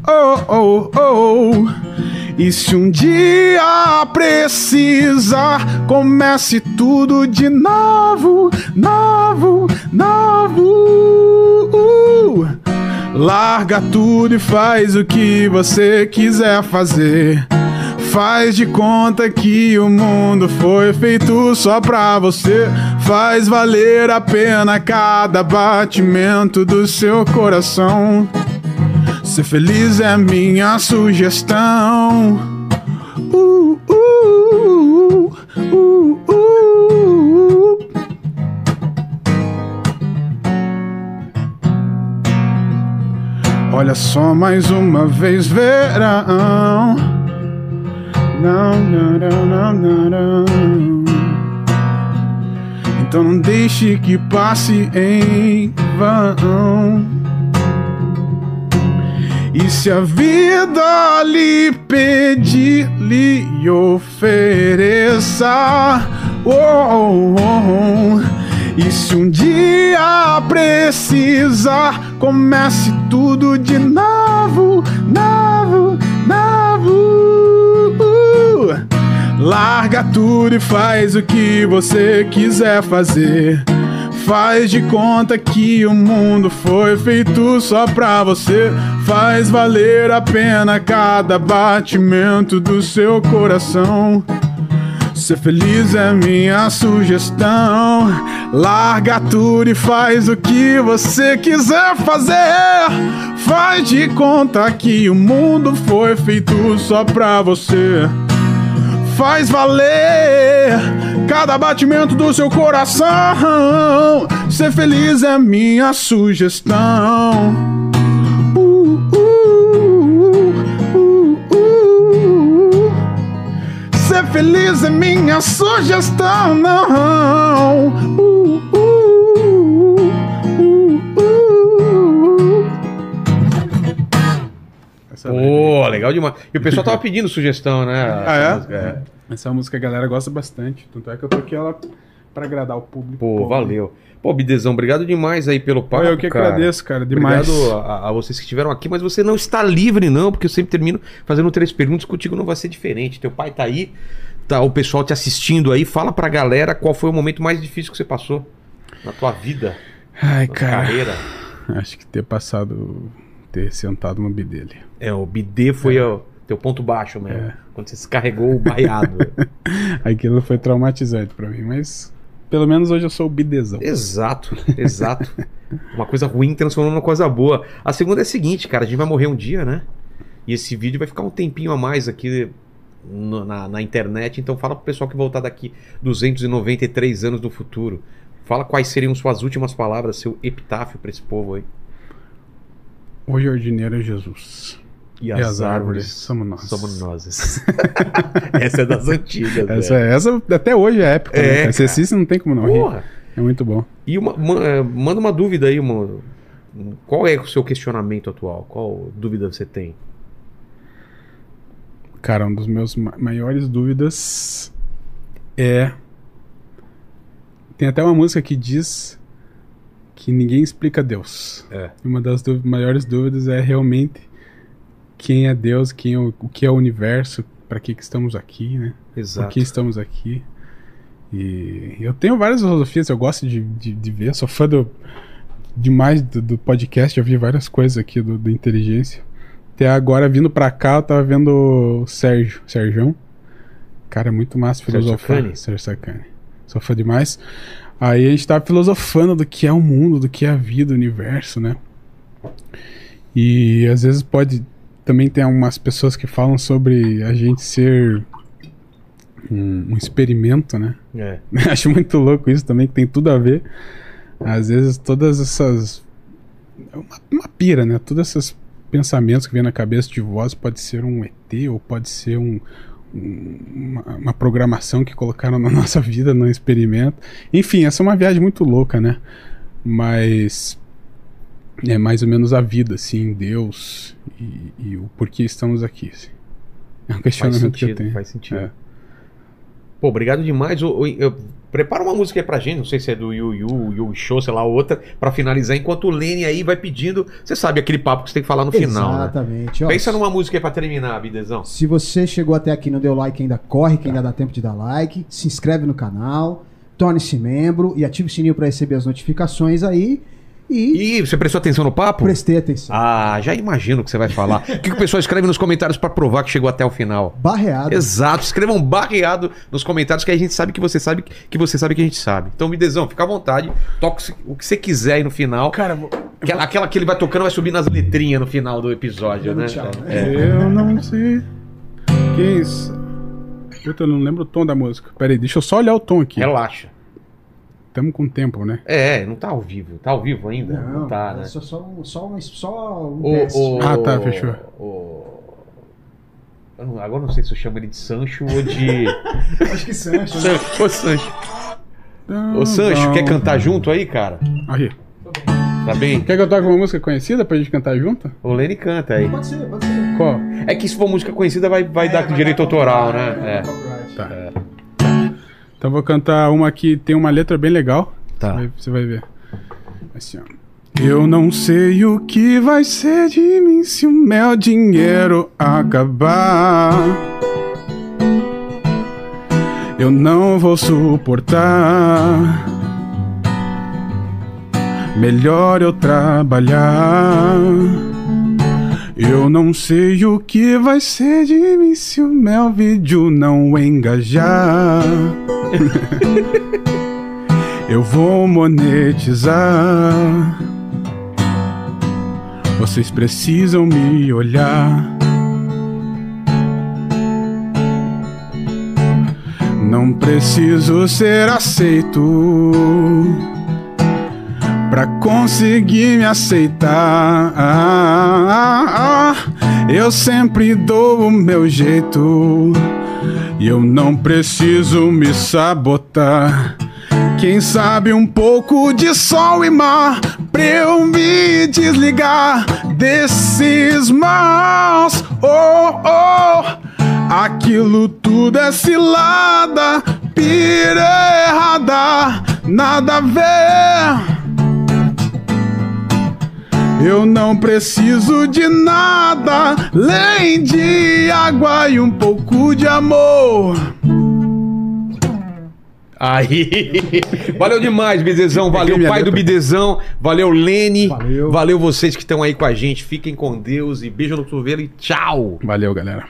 Oh, oh, oh. E se um dia precisar, comece tudo de novo, novo, novo. Larga tudo e faz o que você quiser fazer. Faz de conta que o mundo foi feito só pra você. Faz valer a pena cada batimento do seu coração. Ser feliz é minha sugestão. Uh, uh, uh, uh, uh. Olha só mais uma vez, verão. Não, não, não, não, não, não. Então não deixe que passe em vão. E se a vida lhe pedir, lhe ofereça. Oh, oh, oh. E se um dia precisar, comece tudo de novo, novo, novo. Larga tudo e faz o que você quiser fazer. Faz de conta que o mundo foi feito só pra você. Faz valer a pena cada batimento do seu coração. Ser feliz é minha sugestão. Larga tudo e faz o que você quiser fazer. Faz de conta que o mundo foi feito só pra você. Faz valer cada batimento do seu coração. Ser feliz é minha sugestão. Uh, uh, uh, uh. Ser feliz é minha sugestão. Não. Essa Pô, legal demais. E o pessoal tava pedindo sugestão, né? Ah, é? Essa música, Essa música a galera gosta bastante. Tanto é que eu toquei ela pra agradar o público. Pô, valeu. Pô, Bidezão, obrigado demais aí pelo papo, eu que cara. agradeço, cara, demais. Obrigado a, a vocês que estiveram aqui, mas você não está livre, não, porque eu sempre termino fazendo três perguntas, contigo não vai ser diferente. Teu pai tá aí, tá o pessoal te assistindo aí. Fala pra galera qual foi o momento mais difícil que você passou na tua vida, Ai, na tua cara. carreira. Acho que ter passado. ter sentado no bidele. É, o bidê foi o teu ponto baixo mesmo. É. Quando você se carregou o baiado. <laughs> Aquilo foi traumatizante pra mim, mas. Pelo menos hoje eu sou o bidezão. exato, <laughs> exato. Uma coisa ruim transformando numa coisa boa. A segunda é a seguinte, cara, a gente vai morrer um dia, né? E esse vídeo vai ficar um tempinho a mais aqui no- na, na internet. Então fala pro pessoal que voltar daqui 293 anos no futuro. Fala quais seriam suas últimas palavras, seu epitáfio pra esse povo aí. O jardineiro é Jesus. E E as árvores somos nós. somos nós. <laughs> Essa é das antigas. Essa, né? essa até hoje é épica. É, né? Esse não tem como não rir. Porra! É muito bom. E uma, ma- eh, manda uma dúvida aí, mano. Qual é o seu questionamento atual? Qual dúvida você tem? Cara, um dos meus ma- maiores dúvidas é. Tem até uma música que diz que ninguém explica Deus. É. Uma das dú- maiores dúvidas é realmente quem é Deus, quem é o, o que é o universo, para que, que estamos aqui, né? Por Exato. que estamos aqui. E eu tenho várias filosofias, eu gosto de, de, de ver, sou fã do, demais do, do podcast, já vi várias coisas aqui do, do Inteligência. Até agora, vindo pra cá, eu tava vendo o Sérgio, Sérgio. Cara, é muito massa filosofar. Sérgio Sacani. Sou fã demais. Aí a gente tava filosofando do que é o mundo, do que é a vida, o universo, né? E às vezes pode. Também tem algumas pessoas que falam sobre a gente ser um, um experimento, né? É. <laughs> Acho muito louco isso também, que tem tudo a ver. Às vezes todas essas é uma, uma pira, né? Todos esses pensamentos que vem na cabeça de voz pode ser um ET ou pode ser um- uma, uma programação que colocaram na <laughs> nossa vida, num experimento. Enfim, essa é uma viagem muito louca, né? Mas é mais ou menos a vida, assim, Deus e, e o porquê estamos aqui. assim. É um questionamento que eu sentido, tenho. faz sentido. É. Pô, obrigado demais. Ô, ô, eu- prepara uma música aí pra gente, não sei se é do Yu Yu, Yu Show, sei lá, outra, pra finalizar, enquanto o Lene aí vai pedindo. Você sabe aquele papo que você tem que falar no final, né? Exatamente. Ó, Pensa numa música aí pra terminar, Bidezão. Se você chegou até aqui e não deu like, ainda corre, que ainda dá tempo de dar like. Se inscreve no canal, torne-se membro e ative o sininho para receber as notificações aí. E E você prestou atenção no papo? prestei atenção. Ah, já imagino o que você vai falar. O que, o pessoal escreve nos comentários pra provar que chegou até o final? Barreado. Exato, escrevam barreado nos comentários que a gente sabe que você sabe que você sabe que a gente sabe. Então, Bidezão, fica à vontade, toca o que você quiser aí no final. Cara, vou- Aquela, aquela que ele vai tocando vai subir nas letrinhas no final do episódio, né? tchau, É. Eu não sei. Quem. s- Puta, eu não lembro o tom da música. Pera aí, deixa eu só olhar o tom aqui. Relaxa. Tamo com tempo, né? É, não tá ao vivo. Tá ao vivo ainda? Não, tá, é né? só, só, um- só, um- só um O- teste. o- Ah, tá, fechou. o- eu não- agora não sei se eu chamo ele de Sancho ou de. <laughs> Acho que Sancho. né? Sancho. Ô, Sancho. Ô, Sancho, quer cantar junto aí, cara? Aí. Tá bem? Quer que eu toque uma música conhecida pra gente cantar junto? O Lenny canta aí. Pode ser, pode ser. Qual? É que se for música conhecida vai, vai É, dar direito autoral, né? É. copyright. Tá. Então vou cantar uma que tem uma letra bem legal. Tá. Aí Você vai ver. Assim, ó. Eu não sei o que vai ser de mim se o meu dinheiro acabar. Eu não vou suportar. Melhor eu trabalhar. Eu não sei o que vai ser de mim se o meu vídeo não engajar. <laughs> Eu vou monetizar. Vocês precisam me olhar. Não preciso ser aceito pra conseguir me aceitar. Eu sempre dou o meu jeito e eu não preciso me sabotar. Quem sabe um pouco de sol e mar pra eu me desligar desses maus. Oh, oh, aquilo tudo é cilada, pira errada, nada a ver. Eu não preciso de nada além de água e um pouco de amor. Aí. <laughs> Valeu demais, Bidezão. Valeu, pai do. Bidezão. Valeu, Lene. Valeu. Valeu vocês que estão aí com a gente. Fiquem com Deus e beijo no cotovelo e tchau. Valeu, galera.